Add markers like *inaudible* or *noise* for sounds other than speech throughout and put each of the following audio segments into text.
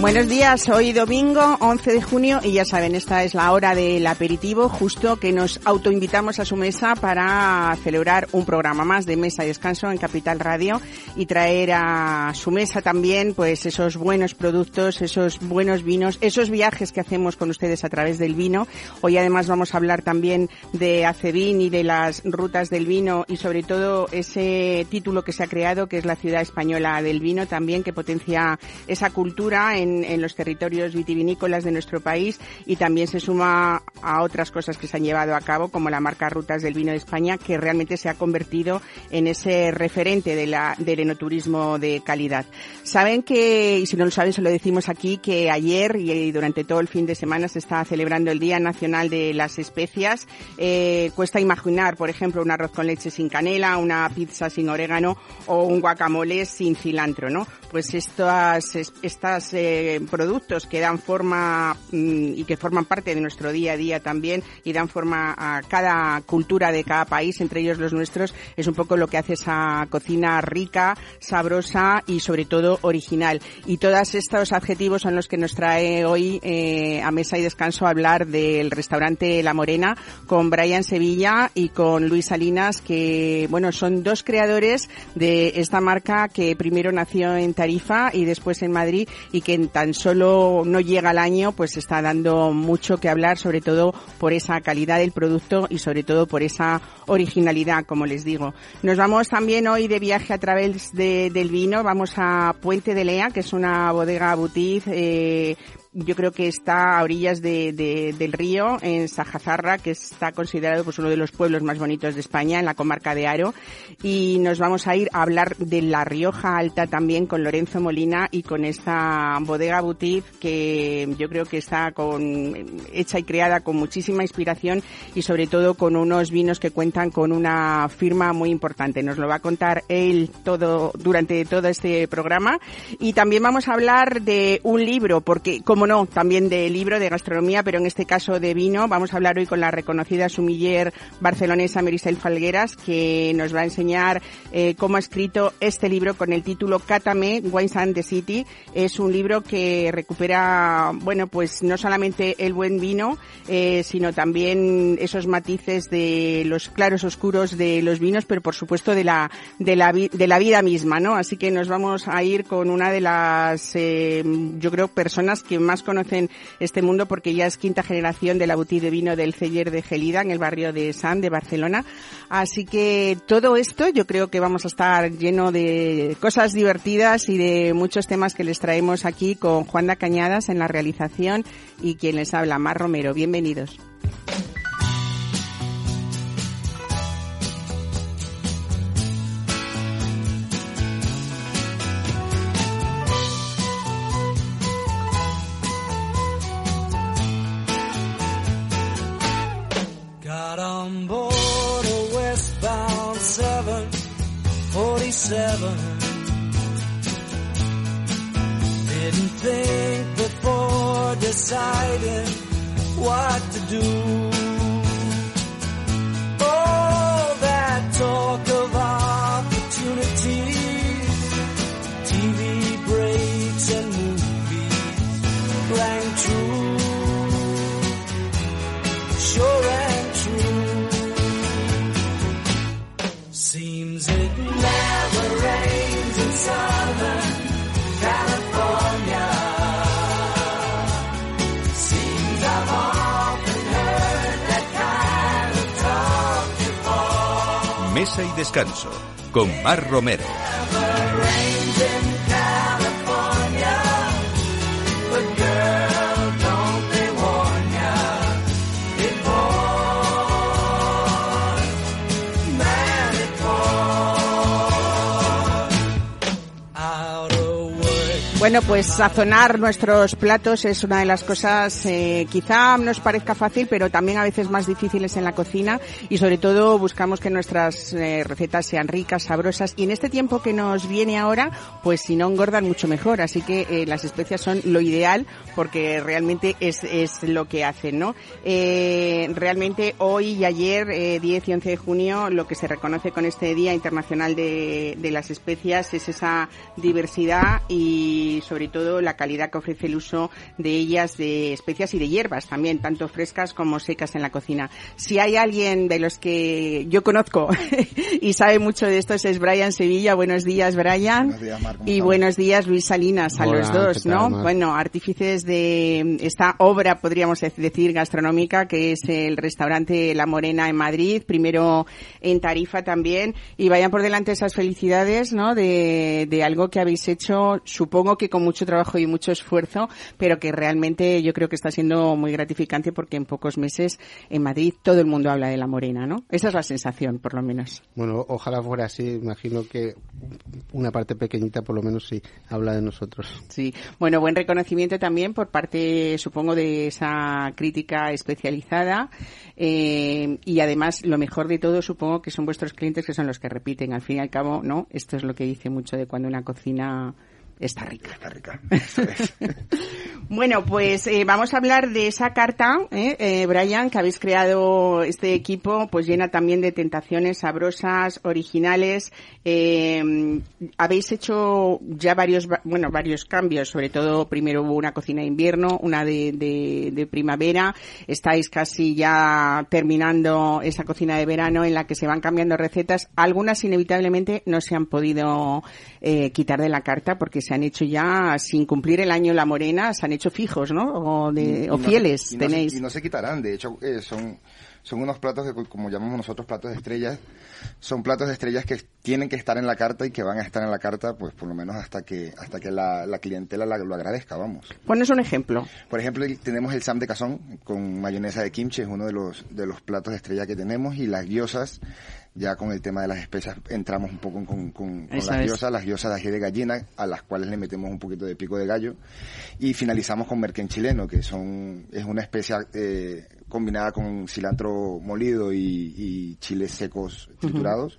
Buenos días, hoy domingo 11 de junio y ya saben, esta es la hora del aperitivo, justo que nos autoinvitamos a su mesa para celebrar un programa más de mesa y descanso en Capital Radio y traer a su mesa también pues esos buenos productos, esos buenos vinos, esos viajes que hacemos con ustedes a través del vino. Hoy además vamos a hablar también de Acevin y de las rutas del vino y sobre todo ese título que se ha creado que es la ciudad española del vino también que potencia esa cultura en en, los territorios vitivinícolas de nuestro país y también se suma a otras cosas que se han llevado a cabo, como la marca Rutas del Vino de España, que realmente se ha convertido en ese referente del enoturismo de calidad. Saben que, y si no lo saben, se lo decimos aquí, que ayer y durante todo el fin de semana se está celebrando el Día Nacional de las Especias. Eh, cuesta imaginar, por ejemplo, un arroz con leche sin canela, una pizza sin orégano o un guacamole sin cilantro, ¿no? Pues estas, estas eh, productos que dan forma mm, y que forman parte de nuestro día a día también y dan forma a cada cultura de cada país, entre ellos los nuestros, es un poco lo que hace esa cocina rica, sabrosa y sobre todo original. Y todos estos adjetivos son los que nos trae hoy eh, a mesa y descanso hablar del restaurante La Morena con Brian Sevilla y con Luis Salinas, que bueno, son dos creadores de esta marca que primero nació en Tarifa y después en Madrid y que tan solo no llega al año, pues está dando mucho que hablar, sobre todo por esa calidad del producto y sobre todo por esa originalidad, como les digo. Nos vamos también hoy de viaje a través del vino, vamos a Puente de Lea, que es una bodega boutique eh, yo creo que está a orillas de, del río, en Sajazarra, que está considerado pues, uno de los pueblos más bonitos de España, en la comarca de Aro. Y nos vamos a ir a hablar de La Rioja Alta también con Lorenzo Molina y con esta bodega boutique que yo creo que está con, hecha y creada con muchísima inspiración y sobre todo con unos vinos que cuentan con una firma muy importante. Nos lo va a contar él todo durante todo este programa. Y también vamos a hablar de un libro, porque como no, también de libro, de gastronomía, pero en este caso de vino. Vamos a hablar hoy con la reconocida sumiller barcelonesa Merisel Falgueras, que nos va a enseñar eh, cómo ha escrito este libro con el título Cátame, Wines and the City. Es un libro que recupera, bueno, pues no solamente el buen vino, eh, sino también esos matices de los claros oscuros de los vinos, pero por supuesto de la, de la, de la vida misma, ¿no? Así que nos vamos a ir con una de las, eh, yo creo, personas que más más conocen este mundo porque ya es quinta generación de la boutique de vino del Celler de Gelida en el barrio de San de Barcelona. Así que todo esto yo creo que vamos a estar lleno de cosas divertidas y de muchos temas que les traemos aquí con Juanda Cañadas en la realización y quien les habla, Mar Romero. Bienvenidos. Got on board a westbound 747. Didn't think before deciding what to do. Mesa y Descanso, con Mar Romero. Bueno, pues sazonar nuestros platos es una de las cosas, eh, quizá nos parezca fácil, pero también a veces más difíciles en la cocina y sobre todo buscamos que nuestras eh, recetas sean ricas, sabrosas y en este tiempo que nos viene ahora, pues si no engordan mucho mejor. Así que eh, las especias son lo ideal porque realmente es, es lo que hacen, ¿no? Eh, realmente hoy y ayer, eh, 10 y 11 de junio, lo que se reconoce con este Día Internacional de, de las Especias es esa diversidad y sobre todo la calidad que ofrece el uso de ellas, de especias y de hierbas también, tanto frescas como secas en la cocina. Si hay alguien de los que yo conozco *laughs* y sabe mucho de esto es Brian Sevilla. Buenos días, Brian. Buenos días, Mar, ¿cómo y estamos? buenos días, Luis Salinas, a Hola, los dos, ¿qué tal, ¿no? Mar? Bueno, artífices de esta obra, podríamos decir, gastronómica, que es el restaurante La Morena en Madrid, primero en Tarifa también, y vayan por delante esas felicidades, ¿no? De, de algo que habéis hecho, supongo que con mucho trabajo y mucho esfuerzo, pero que realmente yo creo que está siendo muy gratificante porque en pocos meses en Madrid todo el mundo habla de La Morena, ¿no? Esa es la sensación, por lo menos. Bueno, ojalá fuera así. Imagino que una parte pequeñita, por lo menos, sí habla de nosotros. Sí, bueno, buen reconocimiento también por parte, supongo, de esa crítica especializada eh, y además lo mejor de todo, supongo que son vuestros clientes que son los que repiten. Al fin y al cabo, no, esto es lo que dice mucho de cuando una cocina está rica. Está rica. Es. *laughs* Bueno, pues eh, vamos a hablar de esa carta, ¿eh? Eh, Brian, que habéis creado este equipo, pues llena también de tentaciones sabrosas, originales. Habéis hecho ya varios, va- bueno, varios cambios, sobre todo primero hubo una cocina de invierno, una de, de- de primavera. Estáis casi ya terminando esa cocina de verano en la que se van cambiando recetas. Algunas inevitablemente no se han podido quitar de la carta porque se han hecho ya sin cumplir el año la morena, se han hecho fijos, ¿no? O, de, Y o no- fieles y no se- tenéis. y no se quitarán, de hecho, eh, son, son unos platos que, como llamamos nosotros, platos de estrellas. Son platos de estrellas que tienen que estar en la carta y que van a estar en la carta, pues por lo menos hasta que hasta que la, la clientela la- lo agradezca, vamos. Ponos un ejemplo. Por ejemplo, tenemos el sam de cazón con mayonesa de kimchi, es uno de los, de los platos de estrella que tenemos, y las guiosas, ya con el tema de las especias, entramos un poco con, con- con Eso las es. guiosas, las guiosas de ají de gallina, a las cuales le metemos un poquito de pico de gallo, y finalizamos con merquén chileno, que son, es una especia eh, combinada con cilantro molido y, y chiles secos triturados,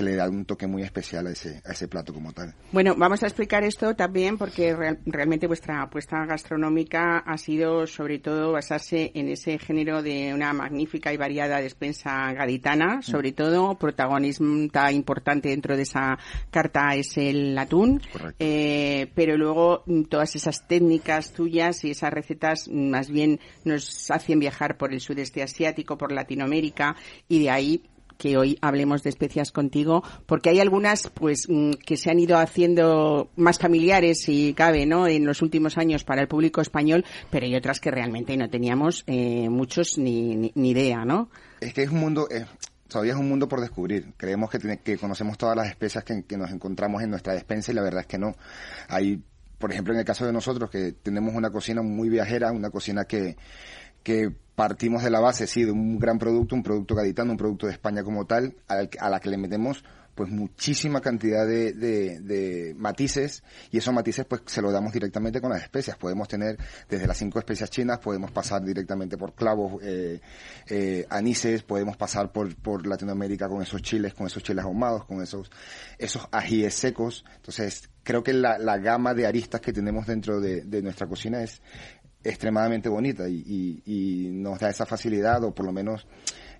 que le da un toque muy especial a ese, a ese plato como tal. Bueno, vamos a explicar esto también porque real- realmente vuestra apuesta gastronómica ha sido sobre todo basarse en ese género de una magnífica y variada despensa gaditana, sobre todo protagonista importante dentro de esa carta es el atún, eh, pero luego mm, todas esas técnicas tuyas y esas recetas mm, más bien nos hacen viajar por el sudeste asiático, por Latinoamérica y de ahí que hoy hablemos de especias contigo, porque hay algunas pues mm, que se han ido haciendo más familiares, si cabe, ¿no? En los últimos años para el público español, pero hay otras que realmente no teníamos eh, muchos ni, ni, idea, ¿no? Es que es un mundo, eh, todavía es un mundo por descubrir. Creemos que, tiene- que conocemos todas las especias que, que nos encontramos en nuestra despensa y la verdad es que no. Hay, por ejemplo, en el caso de nosotros, que tenemos una cocina muy viajera, una cocina que, que partimos de la base, sí, de un gran producto, un producto gaditano, un producto de España como tal, al- a la que le metemos pues muchísima cantidad de, de- de matices y esos matices pues se lo damos directamente con las especias. Podemos tener desde las cinco especias chinas, podemos pasar directamente por clavos, eh, eh, anises, podemos pasar por, por Latinoamérica con esos chiles, con esos chiles ahumados, con esos, esos ajíes secos. Entonces creo que la, la gama de aristas que tenemos dentro de, de nuestra cocina es extremadamente bonita y, y- nos da esa facilidad o por lo menos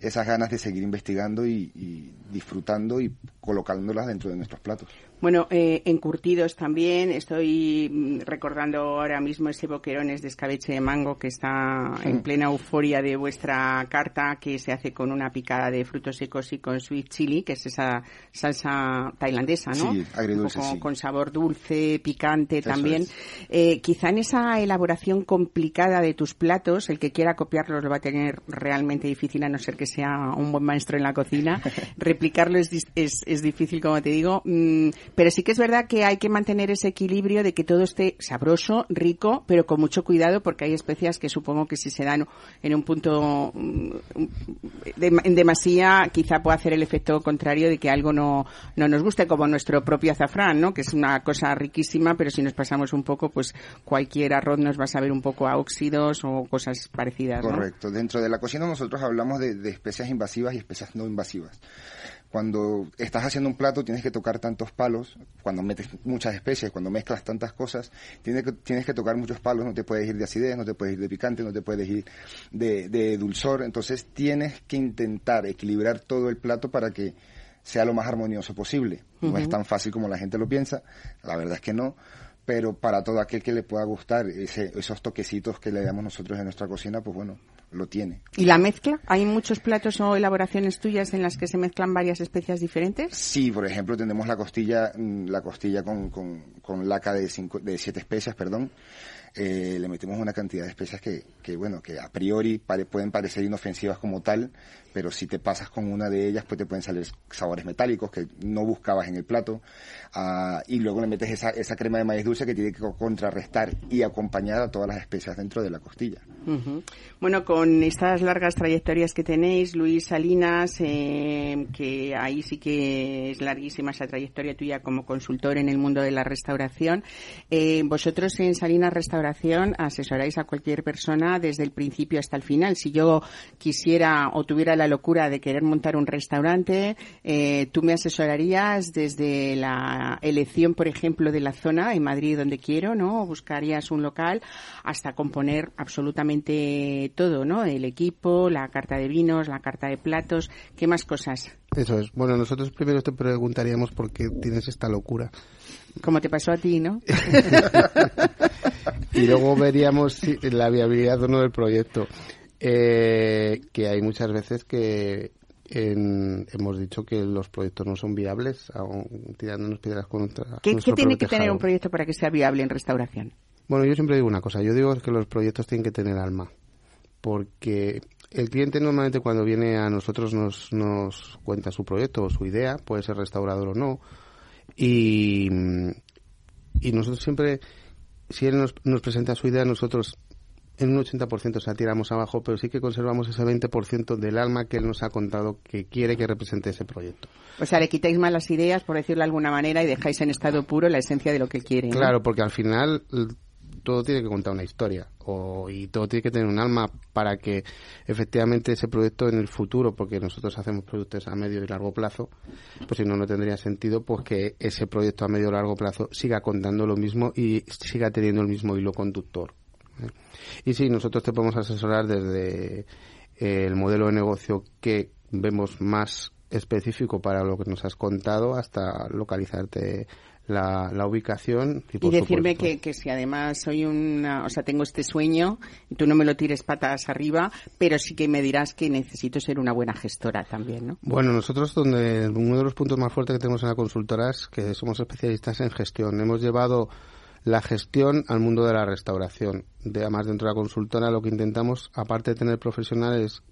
esas ganas de seguir investigando y disfrutando y colocándolas dentro de nuestros platos. Bueno, eh, encurtidos también. Estoy mm, recordando ahora mismo ese boquerones de escabeche de mango que está en plena euforia de vuestra carta, que se hace con una picada de frutos secos y con sweet chili, que es esa salsa tailandesa, ¿no? Sí, agridulce, sí. Con sabor dulce, picante Eso también. Eh, quizá en esa elaboración complicada de tus platos, el que quiera copiarlos lo va a tener realmente difícil, a no ser que sea un buen maestro en la cocina. *laughs* Replicarlo es, es, es difícil, como te digo. Mm, Pero sí que es verdad que hay que mantener ese equilibrio de que todo esté sabroso, rico, pero con mucho cuidado porque hay especias que supongo que si se dan en un punto mm, de- en demasía quizá pueda hacer el efecto contrario de que algo no, no nos guste, como nuestro propio azafrán, ¿no? Que es una cosa riquísima, pero si nos pasamos un poco, pues cualquier arroz nos va a saber un poco a óxidos o cosas parecidas. Correcto. Dentro de la cocina nosotros hablamos de, de especias invasivas y especias no invasivas. Cuando estás haciendo un plato tienes que tocar tantos palos, cuando metes muchas especies, cuando mezclas tantas cosas, tienes que, tienes que tocar muchos palos, no te puedes ir de acidez, no te puedes ir de picante, no te puedes ir de, de dulzor, entonces tienes que intentar equilibrar todo el plato para que sea lo más armonioso posible. No es tan fácil como la gente lo piensa, la verdad es que no, pero para todo aquel que le pueda gustar ese- esos toquecitos que le damos nosotros en nuestra cocina, pues bueno, lo tiene. ¿Y la mezcla? ¿Hay muchos platos o elaboraciones tuyas en las que se mezclan varias especias diferentes? Sí, por ejemplo, tenemos la costilla, mm, la costilla con, con, con laca de, cinco, de siete especias, perdón. Eh, le metemos una cantidad de especias que, que bueno, que a priori pare- pueden parecer inofensivas como tal, pero si te pasas con una de ellas, pues te pueden salir sabores metálicos que no buscabas en el plato. Ah, y luego le metes esa, esa crema de maíz dulce que tiene que contrarrestar y acompañar a todas las especias dentro de la costilla. Ujú. Bueno, con estas largas trayectorias que tenéis, Luis Salinas, eh, que ahí sí que es larguísima esa trayectoria tuya como consultor en el mundo de la restauración, eh, vosotros en Salinas Restauración asesoráis a cualquier persona desde el principio hasta el final. Si yo quisiera o tuviera la locura de querer montar un restaurante, eh, tú me asesorarías desde la elección, por ejemplo, de la zona en Madrid donde quiero, ¿no? O buscarías un local hasta componer absolutamente todo, ¿no? El equipo, la carta de vinos, la carta de platos, ¿qué más cosas? Eso es. Bueno, nosotros primero te preguntaríamos por qué tienes esta locura. Como te pasó a ti, ¿no? *laughs* y luego veríamos si- la viabilidad o no del proyecto. Eh, que hay muchas veces que en- hemos dicho que los proyectos no son viables, aún tirándonos piedras contra ¿Qué, qué tiene que tener un proyecto para que sea viable en restauración? Bueno, yo siempre digo una cosa. Yo digo que los proyectos tienen que tener alma. Porque el cliente normalmente cuando viene a nosotros nos, nos cuenta su proyecto o su idea, puede ser restaurador o no. Y, y nosotros siempre, si él nos, nos presenta su idea, nosotros en un 80% se la tiramos abajo, pero sí que conservamos ese 20% del alma que él nos ha contado que quiere que represente ese proyecto. O sea, le quitáis malas ideas, por decirlo de alguna manera, y dejáis en estado puro la esencia de lo que quiere. ¿no? Claro, porque al final todo tiene que contar una historia o, y todo tiene que tener un alma para que efectivamente ese proyecto en el futuro, porque nosotros hacemos proyectos a medio y largo plazo, pues si no, no tendría sentido pues que ese proyecto a medio y largo plazo siga contando lo mismo y siga teniendo el mismo hilo conductor. ¿eh? Y sí, nosotros te podemos asesorar desde el modelo de negocio que vemos más específico para lo que nos has contado hasta localizarte la, la ubicación y, decirme que, que si además soy una, o sea, tengo este sueño, y tú no me lo tires patas arriba, pero sí que me dirás que necesito ser una buena gestora también, ¿no? Bueno, nosotros donde uno de los puntos más fuertes que tenemos en la consultora es que somos especialistas en gestión. Hemos llevado la gestión al mundo de la restauración. De, además, dentro de la consultora lo que intentamos, aparte de tener profesionales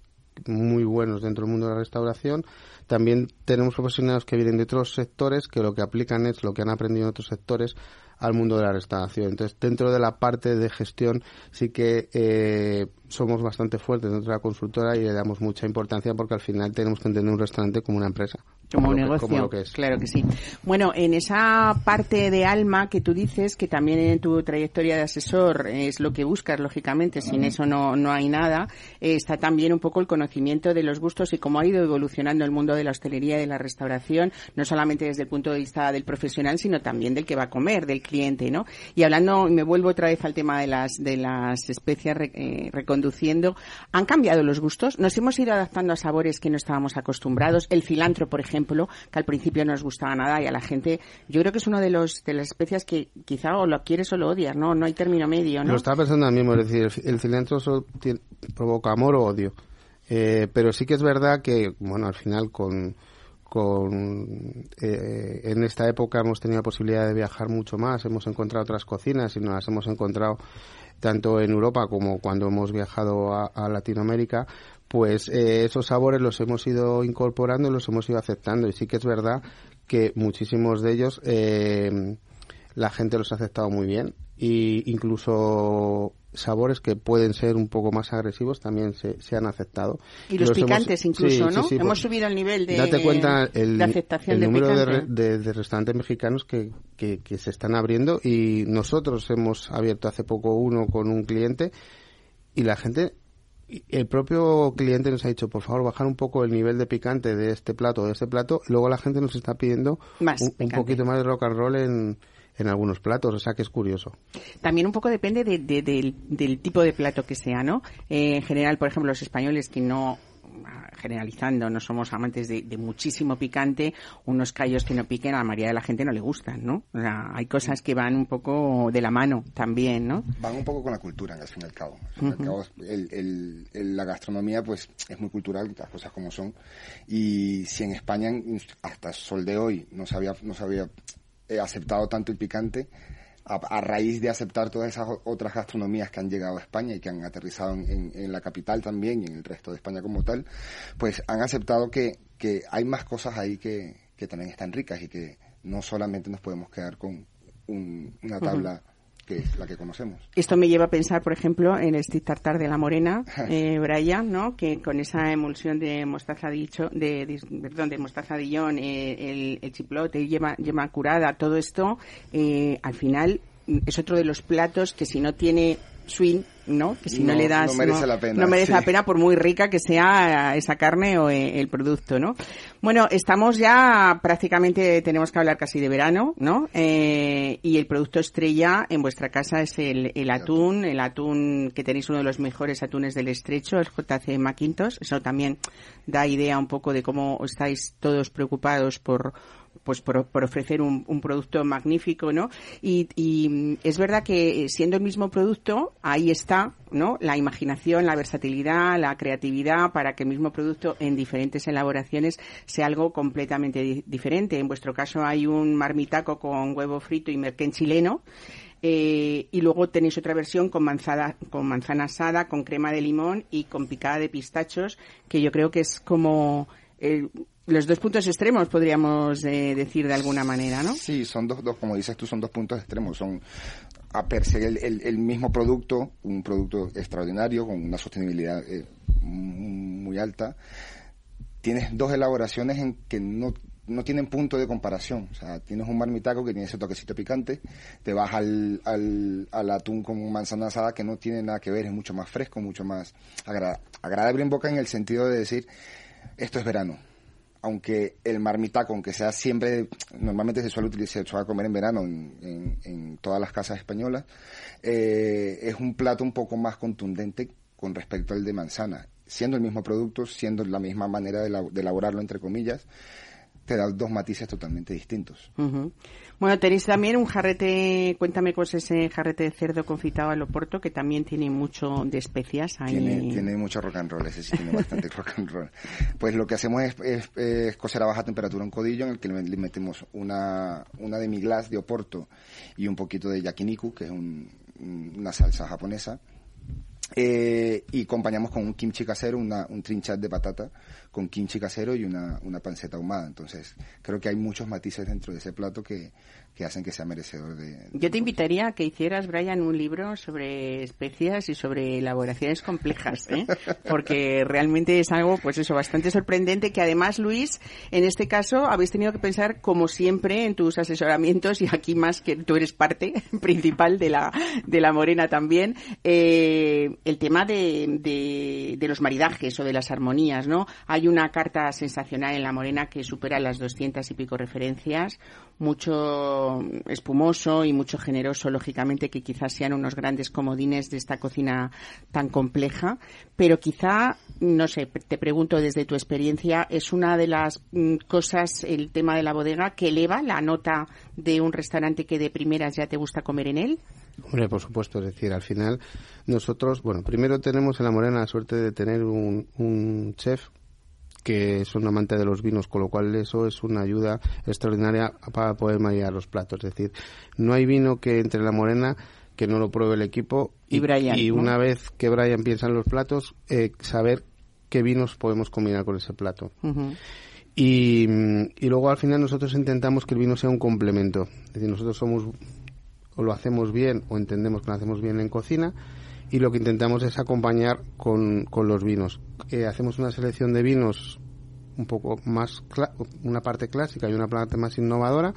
muy buenos dentro del mundo de la restauración, también tenemos profesionales que vienen de otros sectores que lo que aplican es lo que han aprendido en otros sectores al mundo de la restauración. Entonces, dentro de la parte de gestión sí que eh, somos bastante fuertes dentro de la consultora y le damos mucha importancia porque al final tenemos que entender un restaurante como una empresa. Como un lo que- negocio, como lo que es. claro que sí. Bueno, en esa parte de alma que tú dices, que también en tu trayectoria de asesor es lo que buscas, lógicamente, sin eso no, no hay nada, eh, está también un poco el conocimiento de los gustos y cómo ha ido evolucionando el mundo de la hostelería y de la restauración, no solamente desde el punto de vista del profesional, sino también del que va a comer, del cliente, ¿no? Y hablando, me vuelvo otra vez al tema de las, de las especias eh, reconduciendo, ¿han cambiado los gustos? ¿Nos hemos ido adaptando a sabores que no estábamos acostumbrados? El cilantro, por ejemplo, que al principio no nos gustaba nada y a la gente, yo creo que es uno de los de las especias que quizá o lo quieres o lo odias, ¿no? No hay término medio, ¿no? Lo estaba pensando a mismo, es decir, el cilantro solo tiene- provoca amor o odio. Eh, pero sí que es verdad que, bueno, al final con, con eh, en esta época hemos tenido la posibilidad de viajar mucho más, hemos encontrado otras cocinas y nos las hemos encontrado tanto en Europa como cuando hemos viajado a, Latinoamérica, pues eh, esos sabores los hemos ido incorporando los hemos ido aceptando. Y sí que es verdad que muchísimos de ellos eh, la gente los ha aceptado muy bien y incluso sabores que pueden ser un poco más agresivos también se, se han aceptado. Y los, picantes incluso, sí, ¿no? sí, sí, hemos pues, subido el nivel de, Date cuenta el, de aceptación el de número de, de- de restaurantes mexicanos que, que, que se están abriendo y nosotros hemos abierto hace poco uno con un cliente y la gente el propio cliente nos ha dicho por favor bajar un poco el nivel de picante de este plato o de este plato luego la gente nos está pidiendo Más un, un poquito más de rock and roll en, en algunos platos o sea que es curioso También un poco depende de- de- del, del tipo de plato que sea, ¿no? Eh, en general, por ejemplo, los españoles que no generalizando, no somos amantes de, de muchísimo picante, unos callos que no piquen a la mayoría de la gente no le gustan, ¿no? O sea, hay cosas que van un poco de la mano también, ¿no? van un poco con la cultura, al fin y al cabo. Al fin y al cabo, el- el- el- la gastronomía pues es muy cultural, las cosas como son. Y si en España hasta sol de hoy no se había, no se había eh, aceptado tanto el picante, a, a raíz de aceptar todas esas otras gastronomías que han llegado a España y que han aterrizado en, en- en la capital también y en el resto de España como tal, pues han aceptado que, que hay más cosas ahí que, que también están ricas y que no solamente nos podemos quedar con un- una tabla que es la que conocemos. Esto me lleva a pensar, por ejemplo, en el stick tartar de la morena, *laughs* eh, Brian, ¿no? Que con esa emulsión de mostaza dicho, de, de- perdón, de mostaza Dijon, eh, el, el chiplote, yema, yema curada, todo esto, eh, al final mm, es otro de los platos que si no tiene swing, ¿no? Que si no, No- le das, no merece la pena, no merece sí. la pena por muy rica que sea esa carne o eh, el producto, ¿no? Bueno, estamos ya prácticamente, tenemos que hablar casi de verano, ¿no? Eh, y el producto estrella en vuestra casa es el, el atún, el atún que tenéis uno de los mejores atunes del estrecho, el JC Macintosh. Eso también da idea un poco de cómo estáis todos preocupados por pues por, ofrecer un, producto magnífico, ¿no? Y, mm, es verdad que eh, siendo el mismo producto, ahí está, ¿no? La imaginación, la versatilidad, la creatividad para que el mismo producto en diferentes elaboraciones sea algo completamente di- diferente. En vuestro caso hay un marmitaco con huevo frito y merquén chileno. Eh, y luego tenéis otra versión con manzana, con manzana asada, con crema de limón y con picada de pistachos, que yo creo que es como los dos puntos extremos, podríamos eh, decir de alguna manera, ¿no? Sí, son dos, dos, como dices tú, son dos puntos extremos. Son a perseguir el, el- mismo producto, un producto extraordinario, con una sostenibilidad eh, muy alta. Tienes dos elaboraciones en que no, no tienen punto de comparación. O sea, tienes un marmitaco que tiene ese toquecito picante, te vas al, al, al atún con manzana asada que no tiene nada que ver, es mucho más fresco, mucho más agra- agradable en boca en el sentido de decir, esto es verano aunque el marmitaco, aunque sea siempre, normalmente se suele utilizar, se suele comer en verano en, en- en todas las casas españolas, eh, es un plato un poco más contundente con respecto al de manzana. Siendo el mismo producto, siendo la misma manera de, elab- de elaborarlo, entre comillas, te da dos matices totalmente distintos. Bueno, tenéis también un jarrete, cuéntame cosas ese jarrete de cerdo confitado al oporto, que también tiene mucho de especias ahí. Tiene, tiene mucho rock and roll, ese sí tiene bastante *laughs* rock and roll. Pues lo que hacemos es, es- es cocer a baja temperatura un codillo en el que le, metemos una, una demi-glace de oporto y un poquito de yakiniku, que es un- una salsa japonesa. Eh, y acompañamos con un kimchi casero, una, un trinchat de patata con kimchi casero y una, una panceta ahumada. Entonces, creo que hay muchos matices dentro de ese plato que, que hacen que sea merecedor de... Yo te invitaría a que hicieras, Brian, un libro sobre especias y sobre elaboraciones complejas, ¿eh? porque realmente es algo, pues eso, bastante sorprendente que además, Luis, en este caso habéis tenido que pensar, como siempre, en tus asesoramientos y aquí más que tú eres parte *laughs* principal de la, de la Morena también, eh, el tema de, de, de los maridajes o de las armonías, ¿no? Hay una carta sensacional en la Morena que supera las doscientas y pico referencias, mucho espumoso y mucho generoso, lógicamente, que quizás sean unos grandes comodines de esta cocina tan compleja, pero quizá, no sé, te pregunto desde tu experiencia, ¿es una de las mm, cosas, el tema de la bodega, que eleva la nota de un restaurante que de primeras ya te gusta comer en él? Hombre, por supuesto, es decir, al final nosotros, bueno, primero tenemos en La Morena la suerte de tener un, un chef que es un amante de los vinos, con lo cual eso es una ayuda extraordinaria para poder marear los platos. Es decir, no hay vino que entre La Morena que no lo pruebe el equipo Y Brian, y ¿no? una vez que Brian piensa en los platos, eh, saber qué vinos podemos combinar con ese plato. Y, y luego al final nosotros intentamos que el vino sea un complemento. Es decir, nosotros somos o lo hacemos bien o entendemos que lo hacemos bien en cocina y lo que intentamos es acompañar con, con los vinos. Eh, hacemos una selección de vinos un poco más una parte clásica y una parte más innovadora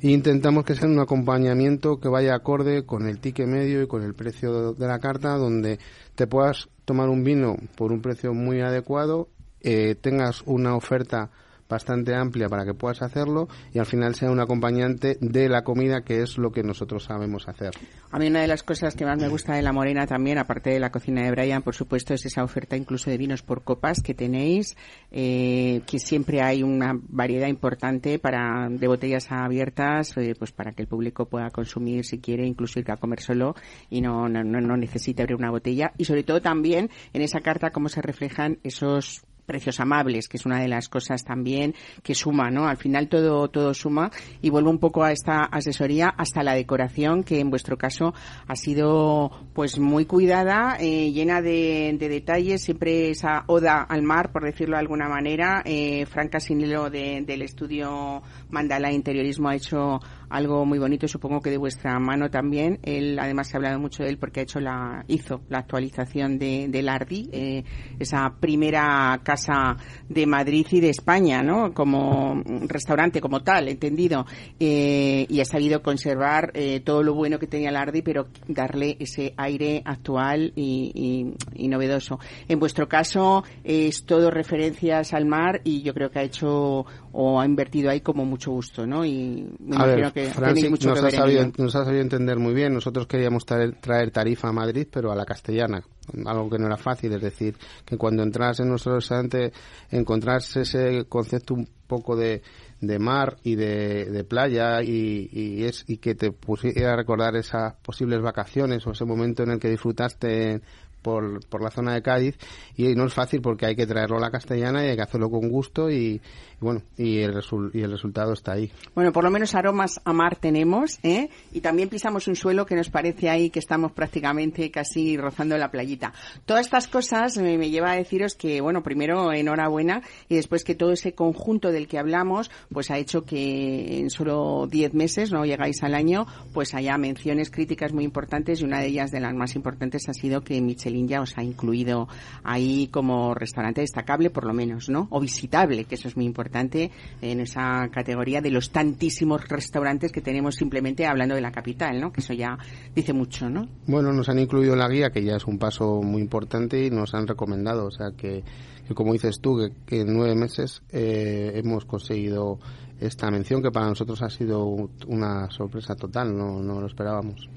e intentamos que sea un acompañamiento que vaya acorde con el ticket medio y con el precio de la carta donde te puedas tomar un vino por un precio muy adecuado eh, tengas una oferta bastante amplia para que puedas hacerlo y al final sea un acompañante de la comida que es lo que nosotros sabemos hacer. A mí una de las cosas que más me gusta de La Morena también, aparte de la cocina de Brian, por supuesto, es esa oferta incluso de vinos por copas que tenéis, eh, que siempre hay una variedad importante para de botellas abiertas, eh, pues para que el público pueda consumir si quiere, incluso ir a comer solo y no, no, no, no necesite abrir una botella. Y sobre todo también en esa carta cómo se reflejan esos precios amables, que es una de las cosas también que suma, ¿no? Al final todo todo suma y vuelvo un poco a esta asesoría hasta la decoración que en vuestro caso ha sido pues muy cuidada, eh, llena de, de detalles, siempre esa oda al mar, por decirlo de alguna manera. Eh, Franca Sinilo de, del estudio Mandala Interiorismo ha hecho algo muy bonito, supongo que de vuestra mano también. Él además se ha hablado mucho de él porque ha hecho la hizo la actualización de del Ardi, eh, esa primera casa de Madrid y de España, ¿no? Como restaurante como tal, entendido, eh, y ha sabido conservar eh, todo lo bueno que tenía el Ardi, pero darle ese aire actual y, y- y novedoso. En vuestro caso es todo referencias al mar y yo creo que ha hecho o ha invertido ahí como mucho gusto, ¿no? Y me A imagino ver, que Francis mucho nos, que ha sabido, nos ha sabido entender muy bien. Nosotros queríamos traer, traer tarifa a Madrid, pero a la castellana, algo que no era fácil. Es decir, que cuando entras en nuestro restaurante encontrás ese concepto un poco de, de mar y de, de playa y, y es y que te pusiera a recordar esas posibles vacaciones o ese momento en el que disfrutaste por, por la zona de Cádiz y no es fácil porque hay que traerlo a la castellana y hay que hacerlo con gusto y bueno y el, resul- y el resultado está ahí. Bueno, por lo menos aromas a mar tenemos, ¿eh? Y también pisamos un suelo que nos parece ahí que estamos prácticamente casi rozando la playita. Todas estas cosas me, me lleva a deciros que, bueno, primero enhorabuena y después que todo ese conjunto del que hablamos, pues ha hecho que en solo 10 meses, no llegáis al año, pues haya menciones críticas muy importantes y una de ellas de las más importantes ha sido que Michelin ya os ha incluido ahí como restaurante destacable, por lo menos, ¿no? O visitable, que eso es muy importante en esa categoría de los tantísimos restaurantes que tenemos simplemente hablando de la capital, ¿no? Que eso ya dice mucho, ¿no? Bueno, nos han incluido en la guía, que ya es un paso muy importante, y nos han recomendado. O sea, que, que como dices tú, que, que en nueve meses eh, hemos conseguido esta mención, que para nosotros ha sido una sorpresa total, no, no lo esperábamos.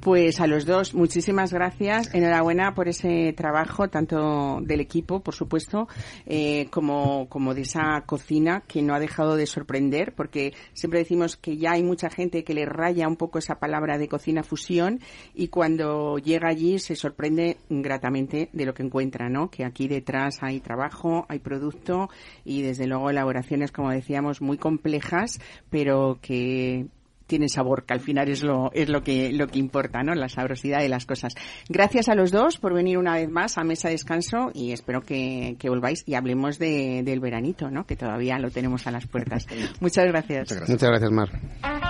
Pues a los dos, muchísimas gracias. Enhorabuena por ese trabajo, tanto del equipo, por supuesto, eh, como, como de esa cocina que no ha dejado de sorprender, porque siempre decimos que ya hay mucha gente que le raya un poco esa palabra de cocina fusión y cuando llega allí se sorprende gratamente de lo que encuentra, ¿no? Que aquí detrás hay trabajo, hay producto y desde luego elaboraciones, como decíamos, muy complejas, pero que tienen sabor, que al final es lo, es lo que, lo que importa, ¿no? La sabrosidad de las cosas. Gracias a los dos por venir una vez más a Mesa de Descanso y espero que, que volváis y hablemos de, del veranito, ¿no? Que todavía lo tenemos a las puertas. Muchas gracias. Muchas gracias, Mar.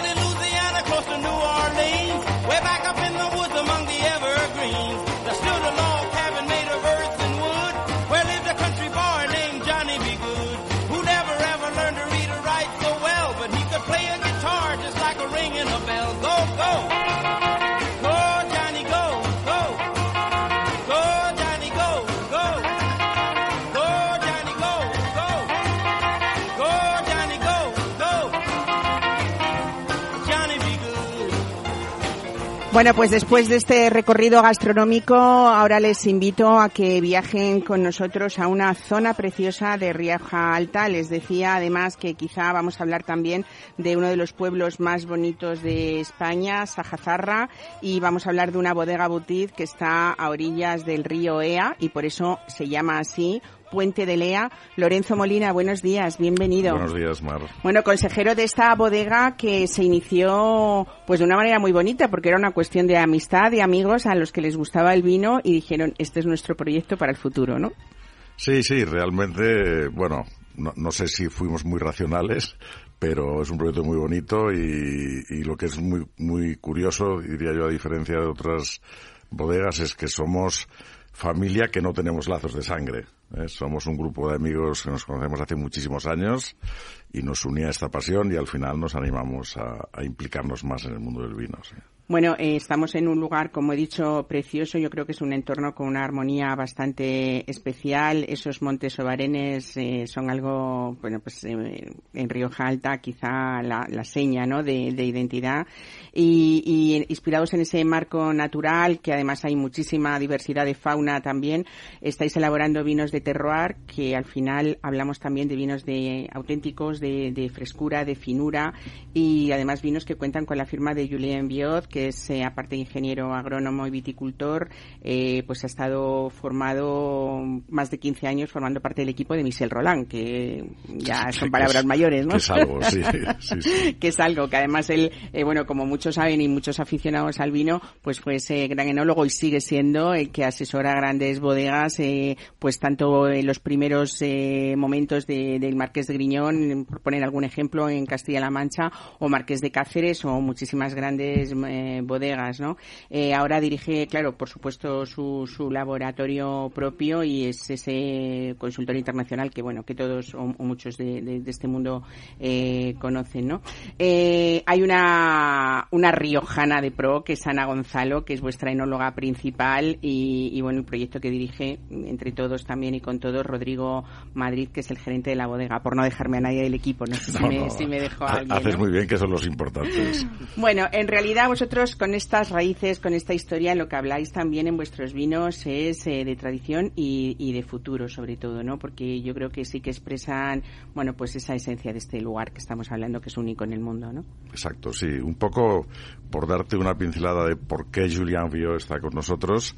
Bueno, pues después de este recorrido gastronómico, ahora les invito a que viajen con nosotros a una zona preciosa de Rioja Alta. Les decía además que quizá vamos a hablar también de uno de los pueblos más bonitos de España, Sajazarra, y vamos a hablar de una bodega boutique que está a orillas del río Ea y por eso se llama así Puente de Lea. Lorenzo Molina, buenos días, bienvenido. Buenos días, Mar. Bueno, consejero de esta bodega que se inició pues de una manera muy bonita porque era una cuestión de amistad, de amigos a los que les gustaba el vino y dijeron, este es nuestro proyecto para el futuro, ¿no? Sí, sí, realmente, bueno, no, no sé si fuimos muy racionales, pero es un proyecto muy bonito y, y lo que es muy, muy curioso, diría yo, a diferencia de otras bodegas, es que somos familia que no tenemos lazos de sangre. ¿Eh? Somos un grupo de amigos que nos conocemos hace muchísimos años y nos unía esta pasión y al final nos animamos a, a implicarnos más en el mundo del vino. sí. Bueno, eh, estamos en un lugar, como he dicho, precioso. Yo creo que es un entorno con una armonía bastante especial. Esos montes obarenes eh, son algo, bueno, pues eh, en Rioja Alta quizá la, la seña, ¿no? De, de identidad. Y, y inspirados en ese marco natural, que además hay muchísima diversidad de fauna también, estáis elaborando vinos de terroir, que al final hablamos también de vinos de auténticos, de, de frescura, de finura, y además vinos que cuentan con la firma de Julien Biot, que es, eh, aparte de ingeniero agrónomo y viticultor, eh, pues ha estado formado más de 15 años formando parte del equipo de Michel Roland, que ya son palabras es- mayores, ¿no? que es algo, *laughs* sí, sí, sí. que es algo que además él, eh, bueno, como muchos saben y muchos aficionados al vino, pues fue ese gran enólogo y sigue siendo el que asesora grandes bodegas, eh, pues tanto en los primeros eh, momentos de- del Marqués de Griñón, por poner algún ejemplo, en Castilla-La Mancha, o Marqués de Cáceres, o muchísimas grandes eh, bodegas, ¿no? Eh, ahora dirige, claro, por supuesto, su, su laboratorio propio y es ese consultor internacional que, bueno, que todos o, o muchos de, de- de este mundo eh, conocen, ¿no? Eh, hay una, una riojana de pro, que es Ana Gonzalo, que es vuestra enóloga principal y, y, bueno, el proyecto que dirige entre todos también y con todos Rodrigo Madrid, que es el gerente de la bodega, por no dejarme a nadie del equipo, no sé si, No, me, no, si me dejo a alguien. Haces ¿no? muy bien, que son los importantes. Bueno, en realidad vosotros con estas raíces, con esta historia, lo que habláis también en vuestros vinos es eh, de tradición y, de futuro, sobre todo, ¿no? Porque yo creo que sí que expresan, bueno, pues esa esencia de este lugar que estamos hablando, que es único en el mundo, ¿no? Exacto, sí. Un poco por darte una pincelada de por qué Julian Vio está con nosotros.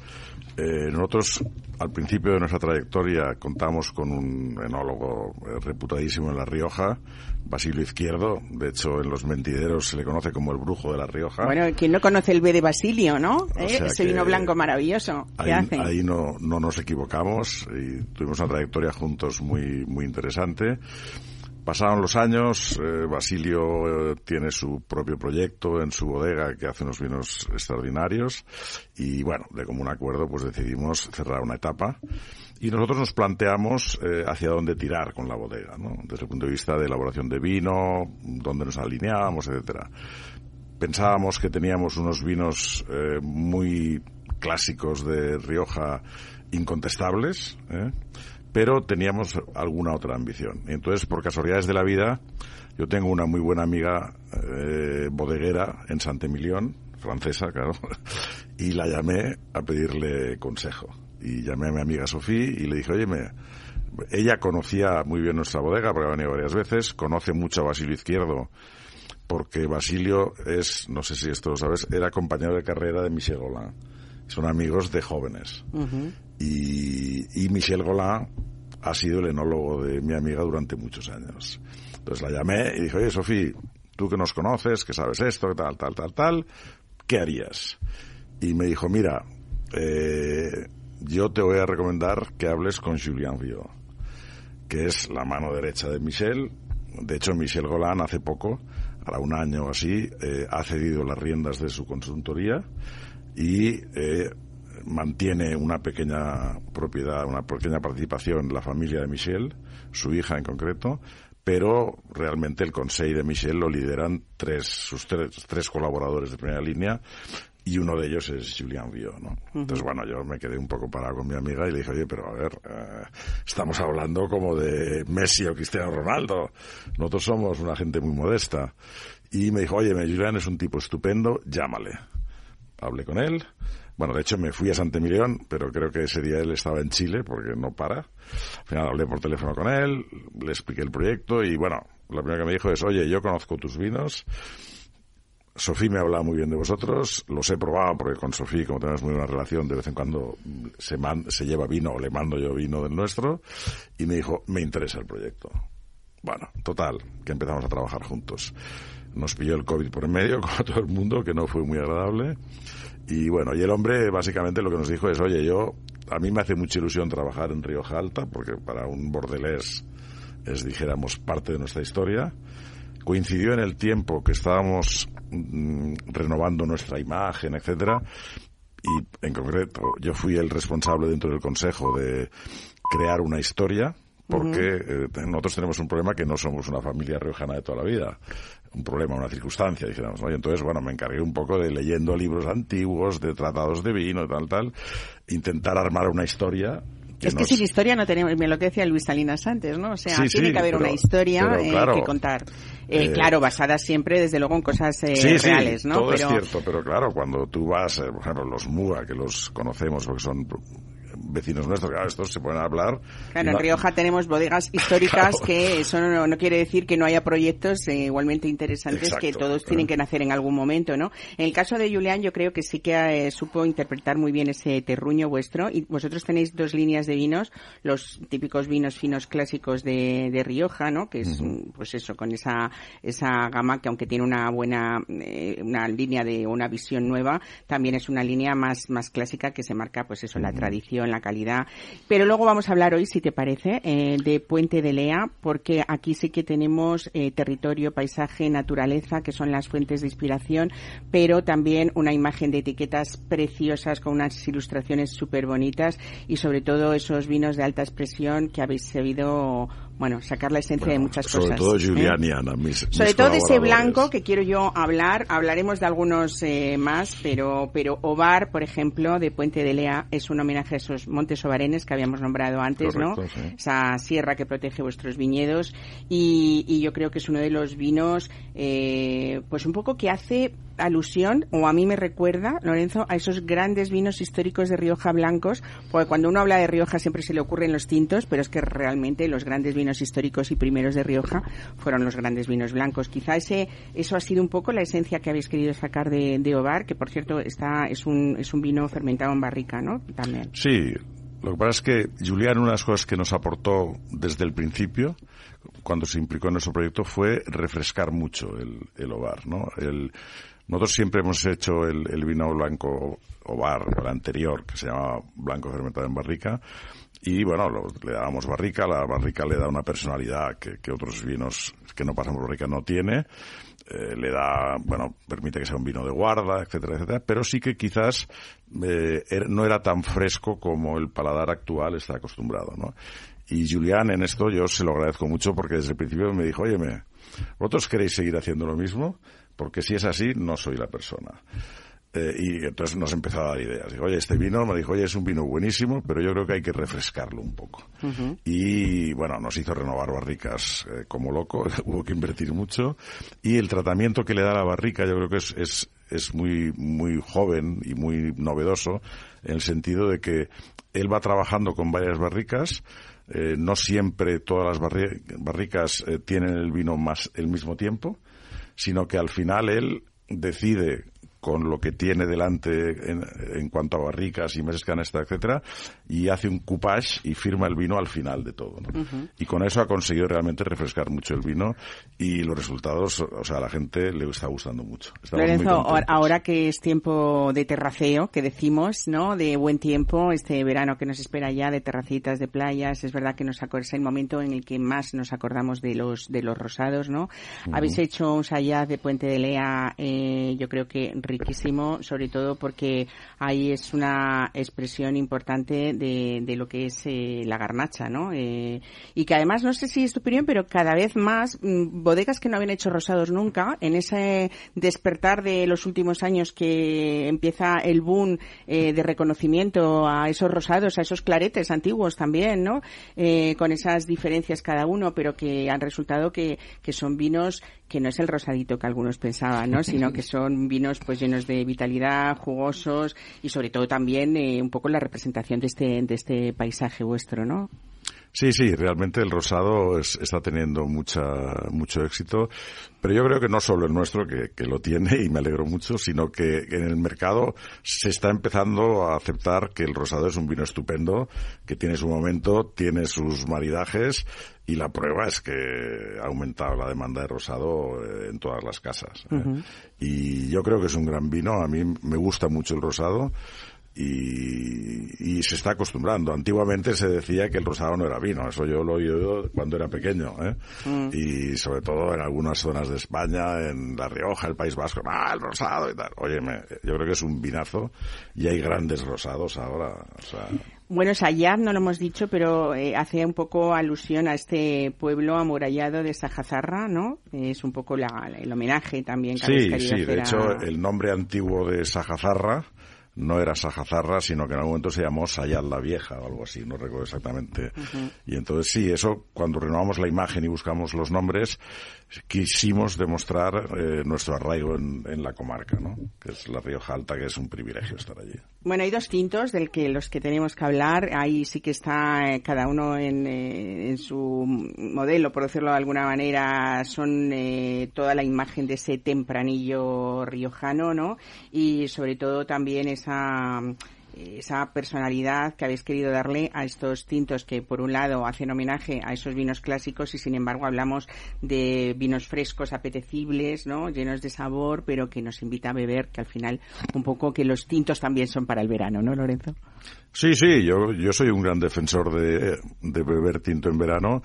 Eh, nosotros, al principio de nuestra trayectoria, contamos con un enólogo eh, reputadísimo en La Rioja, Basilio Izquierdo. De hecho, en los mentideros se le conoce como el brujo de La Rioja. Bueno, quien no conoce el B de Basilio, ¿no? ¿Eh? Ese vino blanco maravilloso. ¿Qué Ahí, hacen? ahí no, no nos equivocamos y tuvimos una trayectoria juntos muy, muy interesante. Pasaron los años, eh, Basilio eh, tiene su propio proyecto en su bodega que hace unos vinos extraordinarios y bueno, de común acuerdo pues decidimos cerrar una etapa y nosotros nos planteamos eh, hacia dónde tirar con la bodega, ¿no? Desde el punto de vista de elaboración de vino, dónde nos alineábamos, etcétera. Pensábamos que teníamos unos vinos muy clásicos de Rioja incontestables. Pero teníamos alguna otra ambición. Y entonces, por casualidades de la vida, yo tengo una muy buena amiga eh, bodeguera en Santemilión, francesa, claro, *laughs* y la llamé a pedirle consejo. Y llamé a mi amiga Sofía y le dije, oye, me, ella conocía muy bien nuestra bodega porque ha venido varias veces, conoce mucho a Basilio Izquierdo, porque Basilio es, no sé si esto lo sabes, era compañero de carrera de Michel Golan. Son amigos de jóvenes. Y, y Michel Golan ha sido el enólogo de mi amiga durante muchos años. Entonces la llamé y dije, oye, Sofía, tú que nos conoces, que sabes esto, tal, tal, tal, tal, ¿qué harías? Y me dijo, mira, eh, yo te voy a recomendar que hables con Julien Viau, que es la mano derecha de Michel. De hecho, Michel Golan hace poco, hará un año o así, eh, ha cedido las riendas de su consultoría y eh, mantiene una pequeña propiedad, una pequeña participación la familia de Michel, su hija en concreto, pero realmente el consejo de Michel lo lideran tres, sus tres, tres colaboradores de primera línea y uno de ellos es Julian Vio, ¿no? Entonces, bueno, yo me quedé un poco parado con mi amiga y le dije, oye, pero a ver, eh, estamos hablando como de Messi o Cristiano Ronaldo. Nosotros somos una gente muy modesta. Y me dijo, oye, Julian es un tipo estupendo, llámale. Hablé con él. Bueno, de hecho me fui a Santemilión, pero creo que ese día él estaba en Chile porque no para. Al final hablé por teléfono con él, le expliqué el proyecto y bueno, lo primero que me dijo es, oye, yo conozco tus vinos, Sofía me hablaba muy bien de vosotros, los he probado porque con Sofía, como tenemos muy buena relación, de vez en cuando se, man- se lleva vino o le mando yo vino del nuestro, y me dijo, me interesa el proyecto. Bueno, total, que empezamos a trabajar juntos. Nos pilló el COVID por medio, *laughs* como todo el mundo, que no fue muy agradable. Y bueno, y el hombre básicamente lo que nos dijo es, oye, yo, a mí me hace mucha ilusión trabajar en Rioja Alta, porque para un bordelés es, dijéramos, parte de nuestra historia. Coincidió en el tiempo que estábamos mm, renovando nuestra imagen, etcétera, y en concreto yo fui el responsable dentro del consejo de crear una historia porque eh, nosotros tenemos un problema que no somos una familia riojana de toda la vida un problema, una circunstancia, dijéramos, ¿no? Y entonces, bueno, me encargué un poco de leyendo libros antiguos, de tratados de vino, tal, tal, intentar armar una historia. Es que nos- sin historia no tenemos, me lo que decía Luis Salinas antes, ¿no? O sea, Sí, tiene sí, que haber pero- una historia pero eh, claro, que contar. Eh, eh, claro, basada siempre, desde luego, en cosas eh, sí, reales, ¿no? todo pero, es cierto, pero claro, cuando tú vas, por ejemplo, los MUA, que los conocemos porque son vecinos nuestros, claro, estos se pueden hablar. Claro, en Rioja tenemos bodegas históricas *laughs* Claro. que eso no, no quiere decir que no haya proyectos eh, igualmente interesantes Exacto, que todos tienen que nacer en algún momento, ¿no? En el caso de Julián yo creo que sí que eh, supo interpretar muy bien ese terruño vuestro y vosotros tenéis dos líneas de vinos, los típicos vinos finos clásicos de, de Rioja, ¿no? Que es, mm, pues eso, con esa, esa gama que aunque tiene una buena, eh, una línea de una visión nueva, también es una línea más, más clásica que se marca, pues eso, la tradición, la calidad. Pero luego vamos a hablar hoy, si te parece, eh, de Puente de Lea, porque aquí sí que tenemos eh, territorio, paisaje, naturaleza, que son las fuentes de inspiración, pero también una imagen de etiquetas preciosas con unas ilustraciones súper bonitas y sobre todo esos vinos de alta expresión que habéis sabido, bueno, sacar la esencia de muchas sobre cosas. todo ¿eh? Ana, mis Sobre mis todo de ese blanco que quiero yo hablar, hablaremos de algunos eh, más, pero pero Ovar, por ejemplo, de Puente de Lea es un homenaje a esos montes ovarenes que habíamos nombrado antes, ¿no? Sí. Esa sierra que protege vuestros viñedos y, y yo creo que es uno de los vinos, eh, pues un poco que hace alusión, o a mí me recuerda, Lorenzo, a esos grandes vinos históricos de Rioja blancos, porque cuando uno habla de Rioja siempre se le ocurren los tintos, pero es que realmente los grandes vinos históricos y primeros de Rioja fueron los grandes vinos blancos. Quizá ese, eso ha sido un poco la esencia que habéis querido sacar de, de Ovar, que por cierto está, es un, es un vino fermentado en barrica, ¿no? También. Sí, lo que pasa es que Julián, una de las cosas que nos aportó desde el principio, cuando se implicó en nuestro proyecto, fue refrescar mucho el, el ovar, ¿no? El, nosotros siempre hemos hecho el, vino blanco ovar, el anterior, que se llamaba blanco fermentado en barrica, y bueno, lo- le dábamos barrica, la barrica le da una personalidad que, otros vinos que no pasan por barrica no tiene, eh, le da, bueno, permite que sea un vino de guarda, etcétera, etcétera, pero sí que quizás eh, er- no era tan fresco como el paladar actual está acostumbrado, ¿no? Y Julián en esto yo se lo agradezco mucho porque desde el principio me dijo, oye, ¿vosotros queréis seguir haciendo lo mismo? Porque si es así, no soy la persona. Eh, y entonces nos empezó a dar ideas. Digo, oye, este vino, me dijo, oye, es un vino buenísimo, pero yo creo que hay que refrescarlo un poco. Y bueno, nos hizo renovar barricas eh, como loco, *laughs* hubo que invertir mucho. Y el tratamiento que le da la barrica yo creo que es, es, es muy, muy joven y muy novedoso en el sentido de que él va trabajando con varias barricas, eh, no siempre todas las barri- barricas eh, tienen el vino más el mismo tiempo, sino que al final él decide con lo que tiene delante en, en cuanto a barricas y meses canasta, etcétera, y hace un coupage y firma el vino al final de todo. ¿no? Y con eso ha conseguido realmente refrescar mucho el vino y los resultados, o sea, a la gente le está gustando mucho. Lorenzo, ahora- que es tiempo de terraceo, que decimos, ¿no? De buen tiempo, este verano que nos espera ya, de terracitas, de playas, es verdad que nos es el momento en el que más nos acordamos de los de los rosados, ¿no? Habéis hecho un sayaz de Puente de Lea, eh, yo creo que riquísimo, sobre todo porque ahí es una expresión importante de, de lo que es eh, la garnacha, ¿no? Eh, y que además, no sé si es tu opinión, pero cada vez más mm, bodegas que no habían hecho rosados nunca, en ese despertar de los últimos años que empieza el boom eh, de reconocimiento a esos rosados, a esos claretes antiguos también, ¿no? Eh, con esas diferencias cada uno, pero que han resultado que, que son vinos que no es el rosadito que algunos pensaban, ¿no? Sino que son vinos pues llenos de vitalidad, jugosos y sobre todo también eh, un poco la representación de este, de este paisaje vuestro, ¿no? Sí, sí, realmente el rosado es- está teniendo mucha, mucho éxito, pero yo creo que no solo el nuestro, que, que lo tiene y me alegro mucho, sino que en el mercado se está empezando a aceptar que el rosado es un vino estupendo, que tiene su momento, tiene sus maridajes y la prueba es que ha aumentado la demanda de rosado eh, en todas las casas. ¿eh? Y yo creo que es un gran vino, a mí me gusta mucho el rosado y, y se está acostumbrando. Antiguamente se decía que el rosado no era vino, eso yo lo he oído cuando era pequeño, ¿eh? y sobre todo en algunas zonas de España, en La Rioja, el País Vasco, ah, el rosado y tal. Óyeme, yo creo que es un vinazo y hay grandes rosados ahora. O sea, Bueno, Sayad no lo hemos dicho, pero eh, hace un poco alusión a este pueblo amurallado de Sajazarra, ¿no? Es un poco la- el homenaje también que Sí, sí, de a- hecho el nombre antiguo de Sajazarra no era Sajazarra, sino que en algún momento se llamó Sayad la Vieja o algo así, no recuerdo exactamente. Y entonces sí, eso cuando renovamos la imagen y buscamos los nombres, quisimos demostrar eh, nuestro arraigo en, la comarca, ¿no? Que es la Rioja Alta, que es un privilegio estar allí. Bueno, hay dos tintos del que los que tenemos que hablar. Ahí sí que está eh, cada uno en, eh, en su modelo, por decirlo de alguna manera. Son toda la imagen de ese tempranillo riojano, ¿no? Y sobre todo también esa esa personalidad que habéis querido darle a estos tintos que por un lado hacen homenaje a esos vinos clásicos y sin embargo hablamos de vinos frescos, apetecibles, ¿no? llenos de sabor, pero que nos invita a beber, que al final un poco que los tintos también son para el verano, ¿no, Lorenzo? Sí, sí, yo, yo soy un gran defensor de, de beber tinto en verano.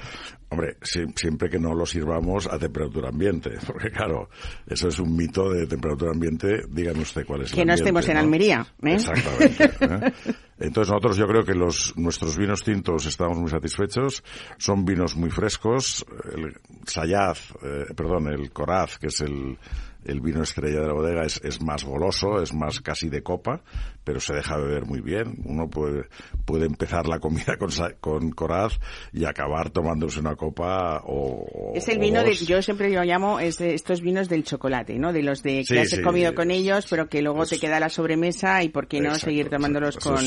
Hombre, si- siempre que no lo sirvamos a temperatura ambiente, *laughs* porque claro, eso es un mito de temperatura ambiente. Dígame usted cuál es el Que no ambiente, estemos en ¿no? Almería, ¿eh? Exactamente. ¿eh? *laughs* Entonces nosotros yo creo que los nuestros vinos tintos estamos muy satisfechos. Son vinos muy frescos. El Sayaz, eh, perdón, el Coraz, que es el, el vino estrella de la bodega, es, es más goloso, es más casi de copa, pero se deja beber muy bien. Uno puede, puede empezar la comida con, con Coraz y acabar tomándose una copa o... Es el o vino de, yo siempre lo llamo, es estos vinos del chocolate, ¿no? De los de que Sí, has sí, comido con ellos, pero que luego es- te queda la sobremesa y por qué no Exacto, seguir tomándolos con,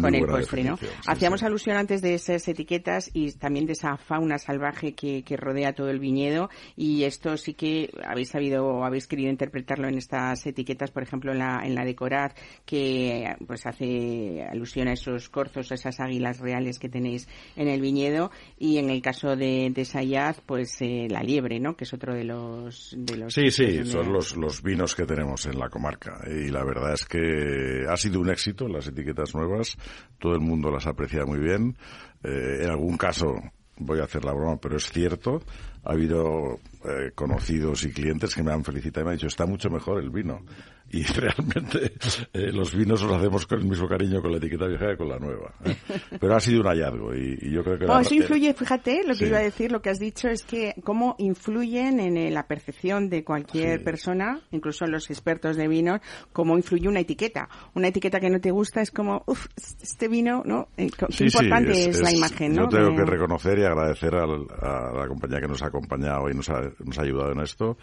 con el postre, ¿no? Hacíamos alusión antes de esas etiquetas y también de esa fauna salvaje que, que rodea todo el viñedo y esto sí que habéis sabido o habéis querido interpretarlo en estas etiquetas, por ejemplo en la, en la de Coraz, que pues hace alusión a esos corzos, a esas águilas reales que tenéis en el viñedo y en el caso de, de Sayaz, pues eh, la liebre, ¿no? Que es otro de los... De los Sí, sí, son los, los vinos que tenemos en la comarca. Y la verdad es que ha sido un éxito las etiquetas nuevas. Todo el mundo las aprecia muy bien. Eh, en algún caso, voy a hacer la broma, pero es cierto, ha habido eh, conocidos y clientes que me han felicitado y me han dicho, está mucho mejor el vino. Y *laughs* realmente eh, los vinos los hacemos con el mismo cariño con la etiqueta vieja que con la nueva. ¿eh? Pero ha sido un hallazgo y, y yo creo que... Oh, eso influye, fíjate, lo que Sí. iba a decir, lo que has dicho es que cómo influyen en eh, la percepción de cualquier Sí. persona, incluso los expertos de vinos, cómo influye una etiqueta. Una etiqueta que no te gusta es como, uff, este vino, ¿no? Qué Sí, importante es, la imagen, ¿no? Yo tengo que reconocer y agradecer al- a, la compañía que nos ha acompañado y nos ha, nos ha ayudado en esto,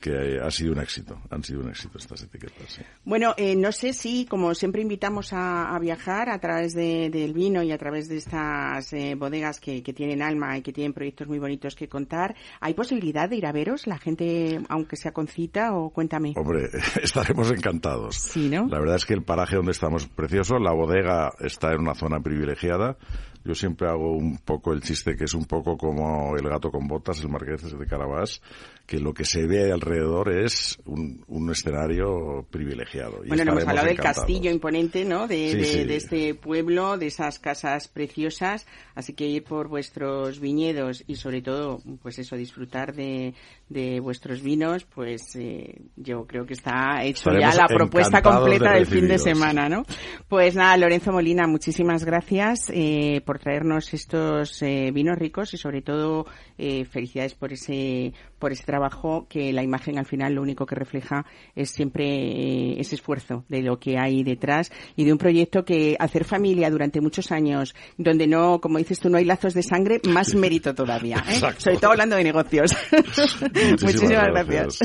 que ha sido un éxito. Han sido un éxito estas etiquetas. sí. Bueno, eh, no sé si, como siempre invitamos a, a viajar a través de- del vino y a través de estas eh, bodegas que, que tienen alma y que tienen proyectos muy bonitos que contar, ¿hay posibilidad de ir a veros? La gente, aunque sea con cita, o cuéntame. Hombre, *laughs* estaremos encantados. Sí, ¿no? La verdad es que el paraje donde estamos es precioso. La bodega está en una zona privilegiada. Yo siempre hago un poco el chiste que es un poco como el gato con botas, el marqués de Carabás, que lo que se ve alrededor es un, un escenario privilegiado. Y Bueno, no hemos hablado del encantados. castillo imponente, ¿no? De, Sí, de- sí. de este pueblo, de esas casas preciosas. Así que ir por vuestros viñedos y sobre todo, pues eso, disfrutar de, de vuestros vinos, pues eh, yo creo que está hecho Estaremos ya la propuesta completa de del fin de semana, ¿no? Pues nada, Lorenzo Molina, muchísimas gracias eh, por traernos estos eh, vinos ricos y sobre todo eh, felicidades por ese por ese trabajo que la imagen al final lo único que refleja es siempre eh, ese esfuerzo de lo que hay detrás y de un proyecto que hacer familia durante muchos años donde no, como dices tú, no hay lazos de sangre, más mérito todavía. ¿eh? Sobre todo hablando de negocios. *laughs* Muchísimas, gracias.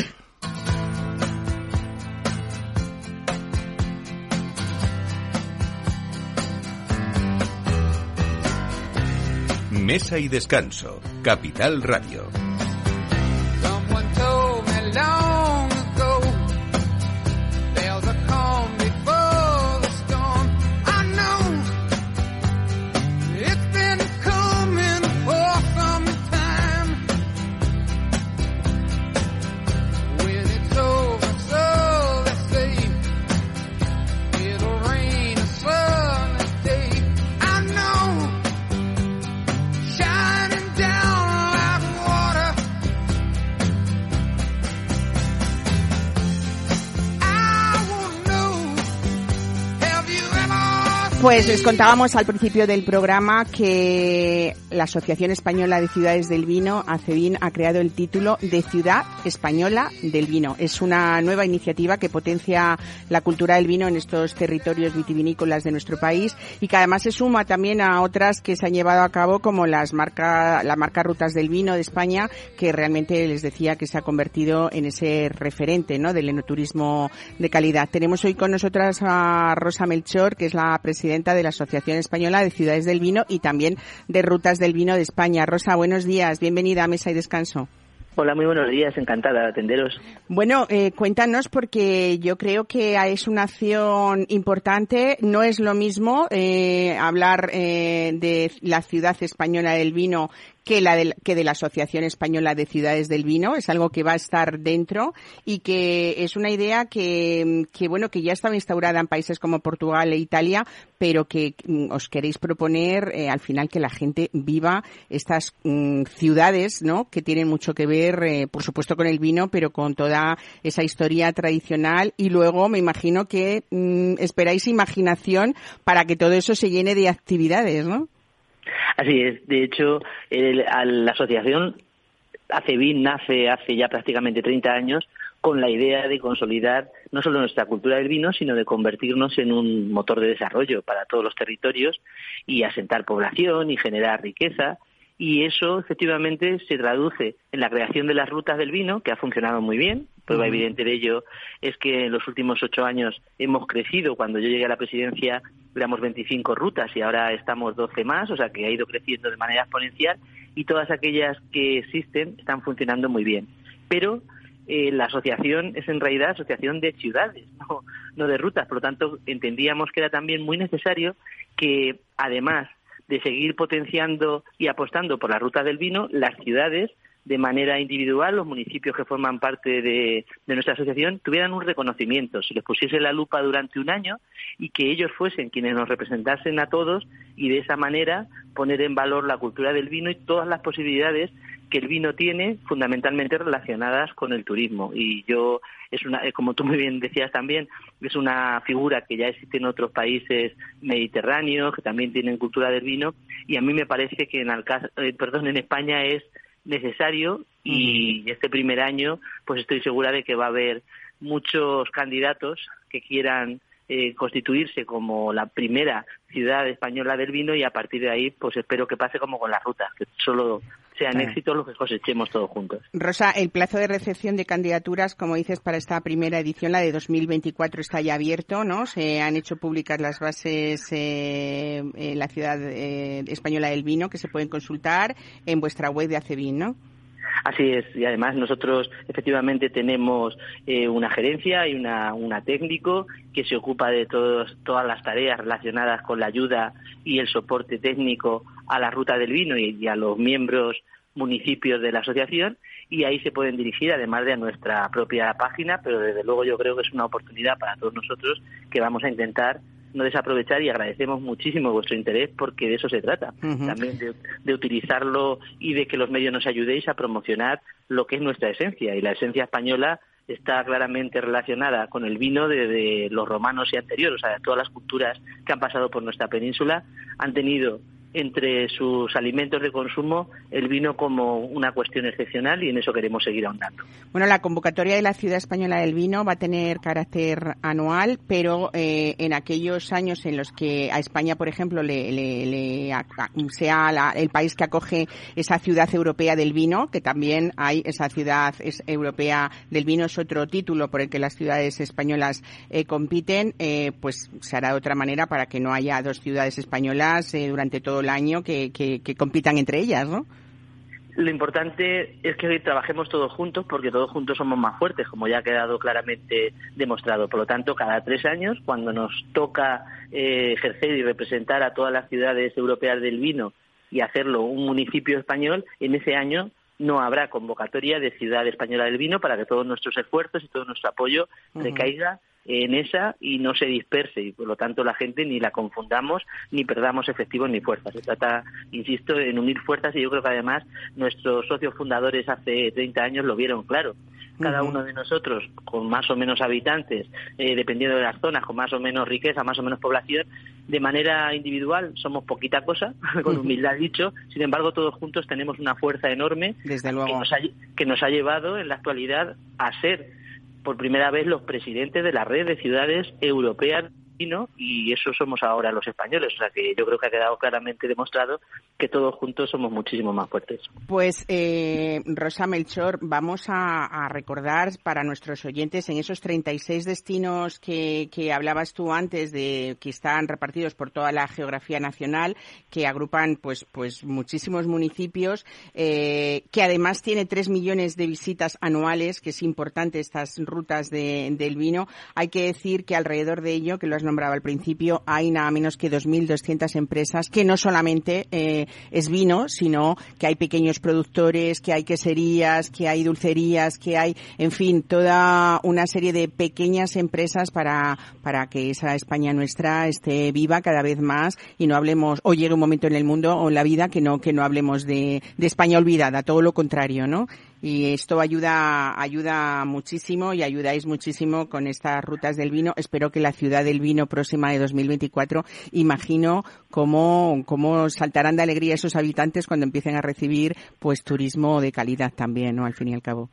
Mesa y Descanso, Capital Radio. Pues les contábamos al principio del programa que la Asociación Española de Ciudades del Vino, ACEVIN, ha creado el título de Ciudad Española del Vino. Es una nueva iniciativa que potencia la cultura del vino en estos territorios vitivinícolas de nuestro país y que además se suma también a otras que se han llevado a cabo como las marca, la marca Rutas del Vino de España, que realmente les decía que se ha convertido en ese referente ¿no? del enoturismo de calidad. Tenemos hoy con nosotras a Rosa Melchor, que es la presidenta de la Asociación Española de Ciudades del Vino y también de Rutas del Vino de España. Rosa, buenos días, bienvenida a Mesa y Descanso. Hola, muy buenos días, encantada de atenderos. Bueno, eh, cuéntanos porque yo creo que es una acción importante. No es lo mismo eh, hablar eh, de la ciudad española del vino que la del- que de la Asociación Española de Ciudades del Vino. Es algo que va a estar dentro y que es una idea que, que bueno, que ya estaba instaurada en países como Portugal e Italia, pero que mm, os queréis proponer eh, al final que la gente viva estas mm, ciudades, ¿no? Que tienen mucho que ver, eh, por supuesto, con el vino, pero con toda esa historia tradicional. Y luego me imagino que mm, esperáis imaginación para que todo eso se llene de actividades, ¿no? Así es, de hecho, el- la asociación ACEBIN nace hace ya prácticamente 30 años con la idea de consolidar no solo nuestra cultura del vino, sino de convertirnos en un motor de desarrollo para todos los territorios y asentar población y generar riqueza. Y eso efectivamente se traduce en la creación de las rutas del vino, que ha funcionado muy bien. Prueba evidente de ello es que en los últimos ocho años hemos crecido. Cuando yo llegué a la presidencia éramos 25 rutas y ahora estamos 12 más, o sea que ha ido creciendo de manera exponencial y todas aquellas que existen están funcionando muy bien. Pero eh, la asociación es en realidad asociación de ciudades, *laughs* no, no de rutas. Por lo tanto, entendíamos que era también muy necesario que, además de seguir potenciando y apostando por la ruta del vino, las ciudades, de manera individual, los municipios que forman parte de, de nuestra asociación, tuvieran un reconocimiento, se les pusiese la lupa durante un año y que ellos fuesen quienes nos representasen a todos y de esa manera poner en valor la cultura del vino y todas las posibilidades que el vino tiene fundamentalmente relacionadas con el turismo. Y yo es una eh, como tú muy bien decías también es una figura que ya existe en otros países mediterráneos que también tienen cultura del vino y a mí me parece que en Alcá- eh, perdón en España es necesario y este primer año pues estoy segura de que va a haber muchos candidatos que quieran eh, constituirse como la primera ciudad española del vino y a partir de ahí pues espero que pase como con las rutas, que solo sean Claro. éxitos los que cosechemos todos juntos. Rosa, el plazo de recepción de candidaturas, como dices, para esta primera edición, la de 2024, está ya abierto, ¿no? Se han hecho públicas las bases eh, en la ciudad eh, española del vino que se pueden consultar en vuestra web de Acevin, ¿no? Así es, y además nosotros efectivamente tenemos eh, una gerencia y una, una técnico que se ocupa de todos, todas las tareas relacionadas con la ayuda y el soporte técnico a la ruta del vino y, y a los miembros municipios de la asociación y ahí se pueden dirigir además de a nuestra propia página, pero desde luego yo creo que es una oportunidad para todos nosotros que vamos a intentar no desaprovechar y agradecemos muchísimo vuestro interés porque de eso se trata, también de, de utilizarlo y de que los medios nos ayudéis a promocionar lo que es nuestra esencia y la esencia española está claramente relacionada con el vino desde los romanos y anteriores, o sea, todas las culturas que han pasado por nuestra península han tenido entre sus alimentos de consumo el vino como una cuestión excepcional y en eso queremos seguir ahondando. Bueno, la convocatoria de la Ciudad Española del Vino va a tener carácter anual, pero eh, en aquellos años en los que a España, por ejemplo, le, sea la- el país que acoge esa ciudad europea del vino, que también hay esa ciudad europea del vino, es otro título por el que las ciudades españolas eh, compiten, eh, pues se hará de otra manera para que no haya dos ciudades españolas eh, durante todo el el año que, que, que compitan entre ellas, ¿no? Lo importante es que trabajemos todos juntos porque todos juntos somos más fuertes, como ya ha quedado claramente demostrado. Por lo tanto, cada tres años, cuando nos toca eh, ejercer y representar a todas las ciudades europeas del vino y hacerlo un municipio español, en ese año no habrá convocatoria de Ciudad Española del Vino para que todos nuestros esfuerzos y todo nuestro apoyo recaiga en esa y no se disperse y por lo tanto la gente ni la confundamos ni perdamos efectivos ni fuerzas. Se trata, insisto, en unir fuerzas y yo creo que además nuestros socios fundadores hace 30 años lo vieron claro. Cada uno de nosotros, con más o menos habitantes, eh, dependiendo de las zonas, con más o menos riqueza, más o menos población, de manera individual somos poquita cosa, *laughs* con humildad dicho, sin embargo todos juntos tenemos una fuerza enorme Desde que nos, ha, que nos ha llevado en la actualidad a ser por primera vez los presidentes de la red de ciudades europeas vino y eso somos ahora los españoles. O sea que yo creo que ha quedado claramente demostrado que todos juntos somos muchísimo más fuertes. Pues, eh, Rosa Melchor, vamos a, recordar para nuestros oyentes en esos 36 destinos que, que hablabas tú antes de que están repartidos por toda la geografía nacional, que agrupan pues, pues muchísimos municipios, eh, que además tiene 3 millones de visitas anuales, que es importante estas rutas de- del vino. Hay que decir que alrededor de ello, que lo has nombrado al principio, hay nada menos que 2.200 empresas que no solamente eh, es vino, sino que hay pequeños productores, que hay queserías, que hay dulcerías, que hay, en fin, toda una serie de pequeñas empresas para, para que esa España nuestra esté viva cada vez más y no hablemos, o llegue un momento en el mundo o en la vida que no, que no hablemos de, de España olvidada, todo lo contrario, ¿no? Y esto ayuda, ayuda muchísimo y ayudáis muchísimo con estas rutas del vino. Espero que la ciudad del vino próxima de 2024, imagino cómo, cómo saltarán de alegría esos habitantes cuando empiecen a recibir pues turismo de calidad también, ¿no? Al fin y al cabo.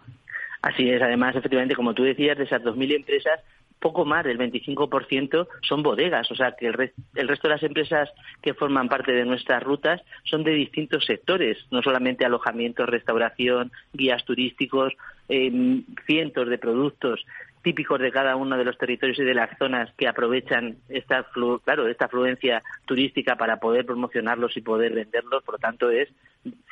Así es, además, efectivamente, como tú decías, de esas 2.000 empresas, poco más del 25% son bodegas, o sea que el, res- el resto de las empresas que forman parte de nuestras rutas son de distintos sectores, no solamente alojamiento, restauración, guías turísticos, eh, cientos de productos típicos de cada uno de los territorios y de las zonas que aprovechan esta flu- claro esta afluencia turística para poder promocionarlos y poder venderlos. Por lo tanto es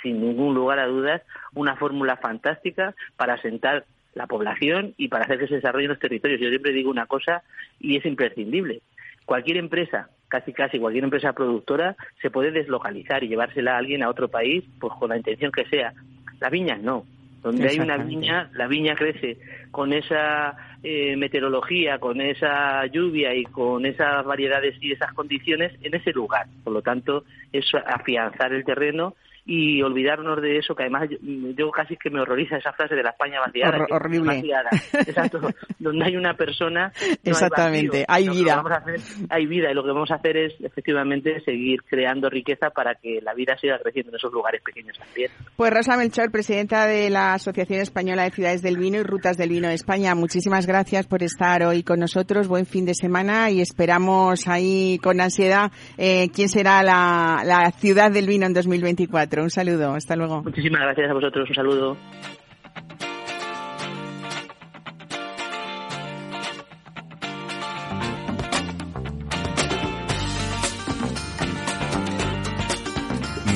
sin ningún lugar a dudas una fórmula fantástica para asentar la población y para hacer que se desarrollen los territorios. Yo siempre digo una cosa y es imprescindible. Cualquier empresa casi casi cualquier empresa productora se puede deslocalizar y llevársela a alguien a otro país pues con la intención que sea. Las viñas no. Donde hay una viña, la viña crece con esa eh, meteorología, con esa lluvia y con esas variedades y esas condiciones en ese lugar. Por lo tanto, es afianzar el terreno y olvidarnos de eso, que además yo, yo casi que me horroriza esa frase de la España vaciada. Hor- horrible. vaciada. Exacto. *laughs* donde hay una persona, no hay Exactamente, vacío. hay vida. vamos a hacer- hay vida y lo que vamos a hacer es efectivamente seguir creando riqueza para que la vida siga creciendo en esos lugares pequeños también. Pues Rosa Melchor, presidenta de la Asociación Española de Ciudades del Vino y Rutas del Vino de España, muchísimas gracias por estar hoy con nosotros. Buen fin de semana y esperamos ahí con ansiedad eh, quién será la, la ciudad del vino en 2024. Un saludo, hasta luego. Muchísimas gracias a vosotros, un saludo.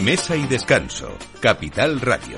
Mesa y descanso. Capital Radio.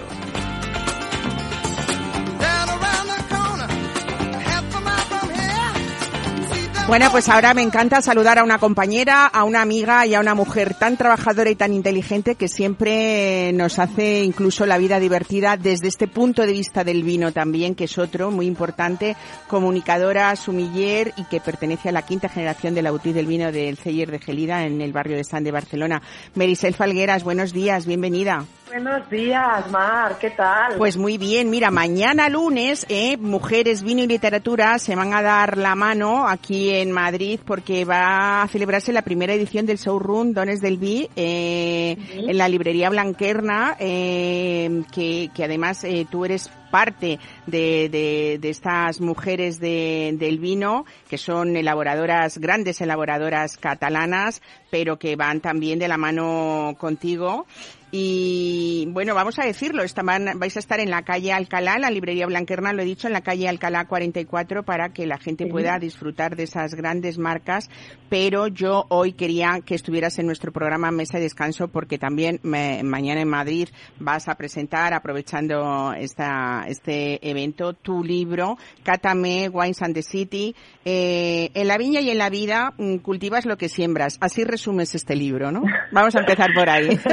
Bueno, pues ahora me encanta saludar a una compañera, a una amiga y a una mujer tan trabajadora y tan inteligente que siempre nos hace incluso la vida divertida desde este punto de vista del vino también, que es otro muy importante, comunicadora, sumiller y que pertenece a la quinta generación de la boutique del vino del Celler de Gelida en el barrio de San de Barcelona. Merisel Falgueras, buenos días, bienvenida. Buenos días, Mar, ¿qué tal? Pues muy bien, mira, mañana lunes, eh, Mujeres, Vino y Literatura se van a dar la mano aquí en Madrid porque va a celebrarse la primera edición del showroom Dones del Vi eh, en la librería Blanquerna, eh, que, que además eh, tú eres parte de, de, de estas mujeres de, del vino, que son elaboradoras, grandes elaboradoras catalanas, pero que van también de la mano contigo. Y bueno, vamos a decirlo, estaban, vais a estar en la calle Alcalá, la librería Blanquerna, lo he dicho, en la calle Alcalá 44 para que la gente pueda disfrutar de esas grandes marcas, pero yo hoy quería que estuvieras en nuestro programa Mesa de Descanso porque también me- mañana en Madrid vas a presentar, aprovechando esta, este evento, tu libro, Cátame, Wines and the City. Eh, en la viña y en la vida mm, cultivas lo que siembras. Así resumes este libro, ¿no? Vamos a empezar por ahí. *laughs*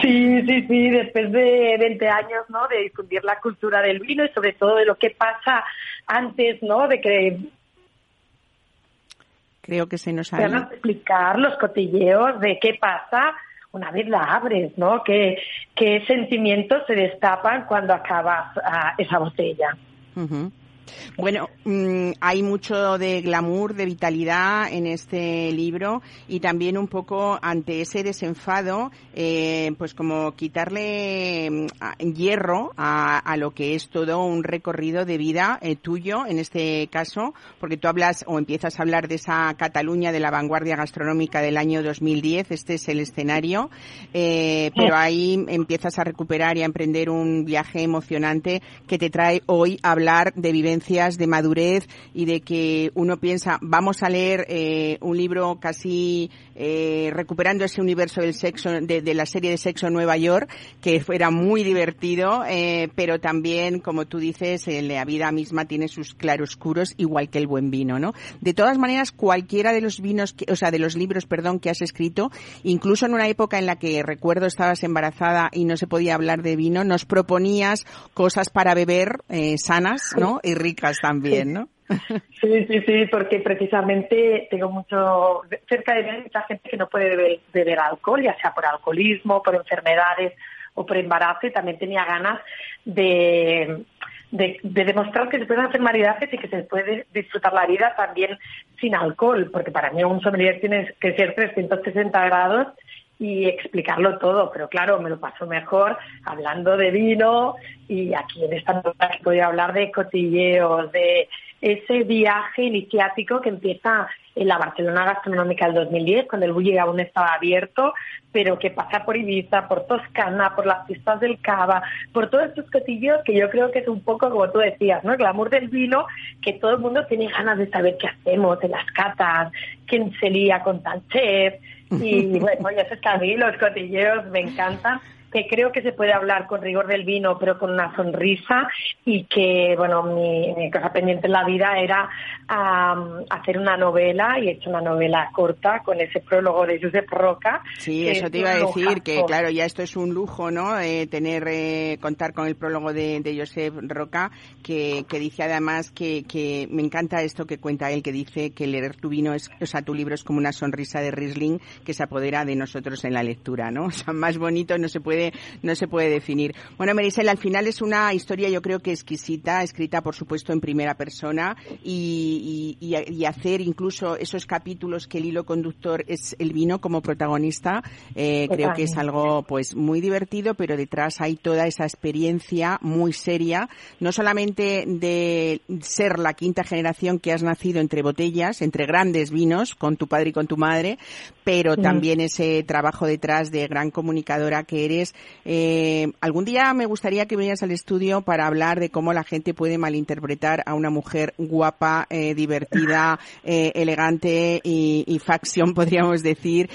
Sí, sí, sí, después de 20 años, ¿no? De difundir la cultura del vino y sobre todo de lo que pasa antes, ¿no? De que Creo que se nos ha a explicar los cotilleos de qué pasa una vez la abres, ¿no? ¿Qué, qué sentimientos se destapan cuando acabas ah, esa botella? Bueno, mm, hay mucho de glamour, de vitalidad en este libro y también un poco ante ese desenfado, eh, pues como quitarle mm, hierro a, a lo que es todo un recorrido de vida eh, tuyo en este caso, porque tú hablas o empiezas a hablar de esa Cataluña de la vanguardia gastronómica del año 2010, este es el escenario, eh, pero ahí empiezas a recuperar y a emprender un viaje emocionante que te trae hoy a hablar de de madurez y de que uno piensa, vamos a leer eh, un libro casi eh, recuperando ese universo del sexo, de, la serie de Sexo Nueva York, que era muy divertido, eh, pero también, como tú dices, la vida misma tiene sus claroscuros, igual que el buen vino, ¿no? De todas maneras, cualquiera de los vinos, que, o sea, de los libros, perdón, que has escrito, incluso en una época en la que recuerdo estabas embarazada y no se podía hablar de vino, nos proponías cosas para beber sanas, ¿no? Y también, ¿no? Sí, sí, sí, porque precisamente tengo mucho cerca de mí mucha gente que no puede beber, alcohol, ya sea por alcoholismo, por enfermedades o por embarazo, y también tenía ganas de, de, de demostrar que se pueden hacer maridajes y que se puede disfrutar la vida también sin alcohol, porque para mí un sommelier tiene que ser 360 grados y explicarlo todo, pero claro, me lo paso mejor hablando de vino y aquí en esta nota voy a hablar de cotilleos, de ese viaje iniciático que empieza en la Barcelona Gastronómica del 2010, cuando el Bulli aún estaba abierto, pero que pasa por Ibiza, por Toscana, por las pistas del Cava, por todos estos cotillos que yo creo que es un poco como tú decías, ¿no? El glamour del vino, que todo el mundo tiene ganas de saber qué hacemos en las catas, quién se lía con tal chef, y bueno, ya a mí los cotilleos me encantan que creo que se puede hablar con rigor del vino, pero con una sonrisa y que, bueno, mi, mi cosa pendiente en la vida era am, hacer una novela y he hecho una novela corta con ese prólogo de Josep Roca. Sí, eso es te iba a decir, que claro, ya esto es un lujo, ¿no? Eh, tener, eh, contar con el prólogo de, de Josep Roca, que, que dice además que, que me encanta esto que cuenta él, que dice que leer tu vino es, o sea, tu libro es como una sonrisa de Riesling que se apodera de nosotros en la lectura, ¿no? *laughs* O sea, más bonito no se puede, no se puede definir. Bueno, Marisel, al final es una historia yo creo que exquisita, escrita por supuesto en primera persona y, y, y- y hacer incluso esos capítulos que el hilo conductor es el vino como protagonista, eh, creo que es algo pues muy divertido, pero detrás hay toda esa experiencia muy seria, no solamente de ser la quinta generación que has nacido entre botellas, entre grandes vinos, con tu padre y con tu madre, pero también ese trabajo detrás de gran comunicadora que eres. Eh, algún día me gustaría que vinieras al estudio para hablar de cómo la gente puede malinterpretar a una mujer guapa, eh, divertida, eh, elegante y, y faction, *laughs* podríamos decir,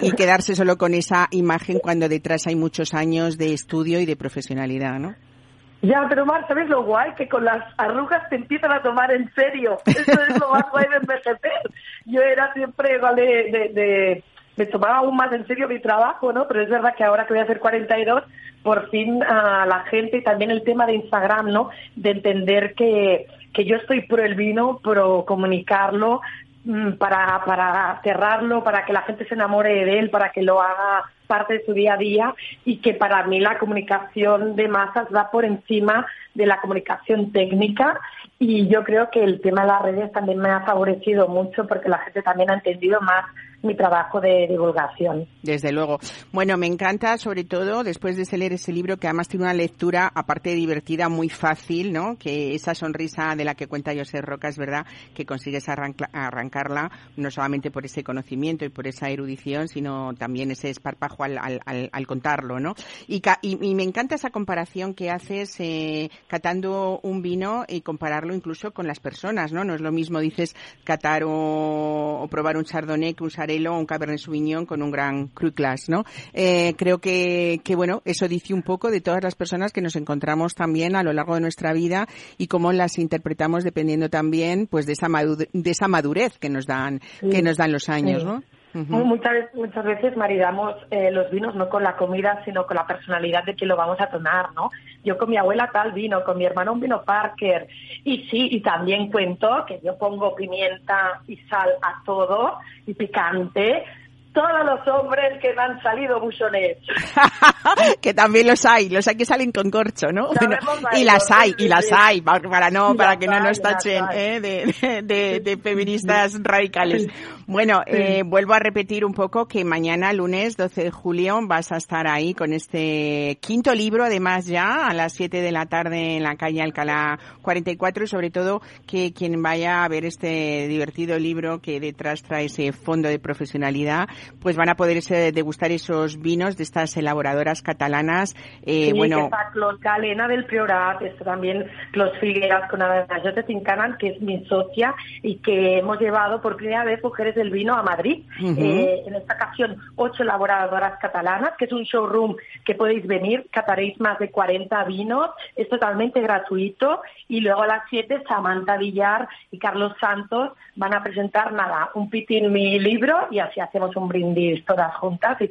y, quedarse solo con esa imagen cuando detrás hay muchos años de estudio y de profesionalidad, ¿no? Ya, pero Mar, ¿sabes lo guay? Que con las arrugas te empiezan a tomar en serio. Eso es lo más guay de envejecer. Yo era siempre de, de, de- Me tomaba aún más en serio mi trabajo, ¿no? Pero es verdad que ahora que voy a hacer 42, por fin a la gente y también el tema de Instagram, ¿no? De entender que, que yo estoy pro el vino, pro comunicarlo, mm, para, para cerrarlo, para que la gente se enamore de él, para que lo haga parte de su día a día y que para mí la comunicación de masas va por encima de la comunicación técnica y yo creo que el tema de las redes también me ha favorecido mucho porque la gente también ha entendido más mi trabajo de divulgación. Desde luego. Bueno, me encanta, sobre todo, después de leer ese libro, que además tiene una lectura, aparte de divertida, muy fácil, ¿no? Que esa sonrisa de la que cuenta José Roca es verdad que consigues arranca- arrancarla, no solamente por ese conocimiento y por esa erudición, sino también ese esparpajo al, contarlo, ¿no? Y, y- y me encanta esa comparación que haces eh, catando un vino y compararlo incluso con las personas, ¿no? No es lo mismo, dices, catar o, probar un chardonnay que un un cabernet sauvignon con un gran cru Class, ¿no? Eh, creo que, que, bueno, eso dice un poco de todas las personas que nos encontramos también a lo largo de nuestra vida y cómo las interpretamos dependiendo también, pues, de esa, de esa madurez que nos dan, Sí. que nos dan los años, Sí. ¿no? Muchas, muchas veces maridamos eh, los vinos no con la comida, sino con la personalidad de quien lo vamos a tomar, ¿no? Yo con mi abuela tal vino, con mi hermano un vino Parker. Y sí, y también cuento que yo pongo pimienta y sal a todo, y picante. Todos los hombres que me han salido buchones. *laughs* que también los hay, los hay que salen con corcho, ¿no? Bueno, y las hay, y las hay, para, no, para que no nos tachen. ¿eh? de, de, de feministas radicales. Bueno, eh, vuelvo a repetir un poco que mañana, lunes 12 de julio, vas a estar ahí con este quinto libro, además ya, a las 7 de la tarde en la calle Alcalá 44 y sobre todo que quien vaya a ver este divertido libro que detrás trae ese fondo de profesionalidad, pues van a poder ese- degustar esos vinos de estas elaboradoras catalanas. Eh, Sí, bueno, que Clos Galena del Priorat, está también Clos Figueras con Aranjos de Tincanan, que es mi socia, y que hemos llevado por primera vez Mujeres del Vino a Madrid. Ujú. Eh, en esta ocasión, ocho elaboradoras catalanas, que es un showroom que podéis venir, cataréis más de 40 vinos, es totalmente gratuito, y luego a las 7 Samantha Villar y Carlos Santos van a presentar, nada, un pitín mi libro, y así hacemos un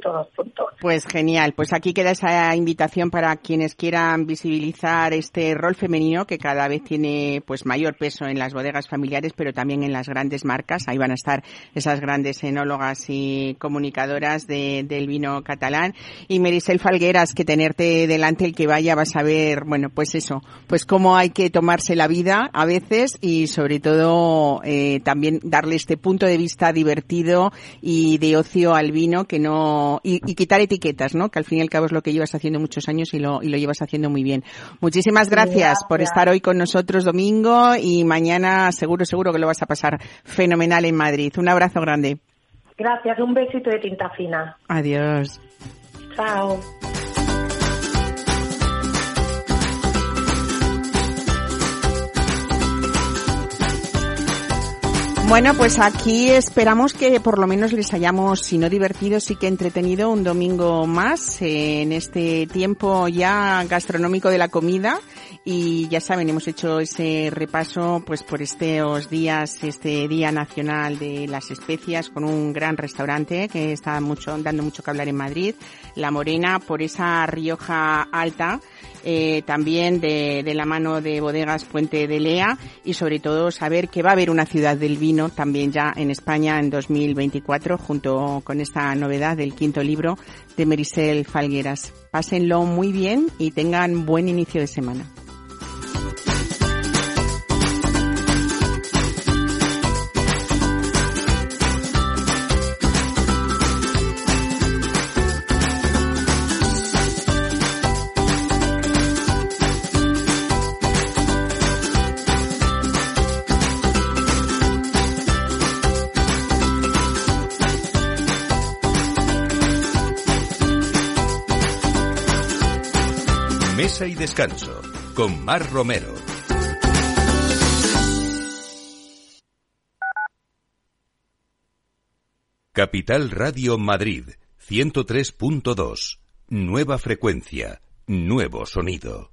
todos juntos. Pues genial, pues aquí queda esa invitación para quienes quieran visibilizar este rol femenino que cada vez tiene pues mayor peso en las bodegas familiares, pero también en las grandes marcas. Ahí van a estar esas grandes enólogas y comunicadoras de- del vino catalán. Y Merisel Falgueras, que tenerte delante el que vaya vas a ver, bueno, pues eso, pues cómo hay que tomarse la vida a veces y sobre todo eh, también darle este punto de vista divertido y de ocio al vino que no y, y quitar etiquetas, ¿no? Que al fin y al cabo es lo que llevas haciendo muchos años y lo y lo llevas haciendo muy bien. Muchísimas gracias, por gracias. estar hoy con nosotros domingo y mañana seguro seguro que lo vas a pasar fenomenal en Madrid. Un abrazo grande. Gracias, un besito de tinta fina. Adiós. Chao. Bueno, pues aquí esperamos que por lo menos les hayamos, si no divertido, sí que entretenido un domingo más en este tiempo ya gastronómico de la comida. Y ya saben, hemos hecho ese repaso pues por estos días, este Día Nacional de las Especias con un gran restaurante que está mucho, dando mucho que hablar en Madrid, La Morena, por esa Rioja Alta eh, también de, de la mano de bodegas Puente de Lea y sobre todo saber que va a haber una ciudad del vino también ya en España en 2024 junto con esta novedad del quinto libro de Merisel Falgueras. Pásenlo muy bien y tengan buen inicio de semana. Mesa y descanso con Mar Romero. Capital Radio Madrid 103.2. Nueva frecuencia, nuevo sonido.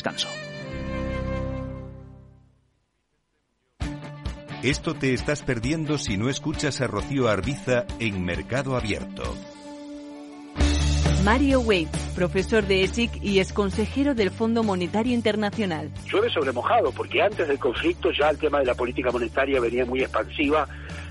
Esto te estás perdiendo si no escuchas a Rocío Arbiza en Mercado Abierto. Mario Wade, profesor de ESIC y ex consejero del Fondo Monetario Internacional. Llueve sobre mojado, porque antes del conflicto ya el tema de la política monetaria venía muy expansiva,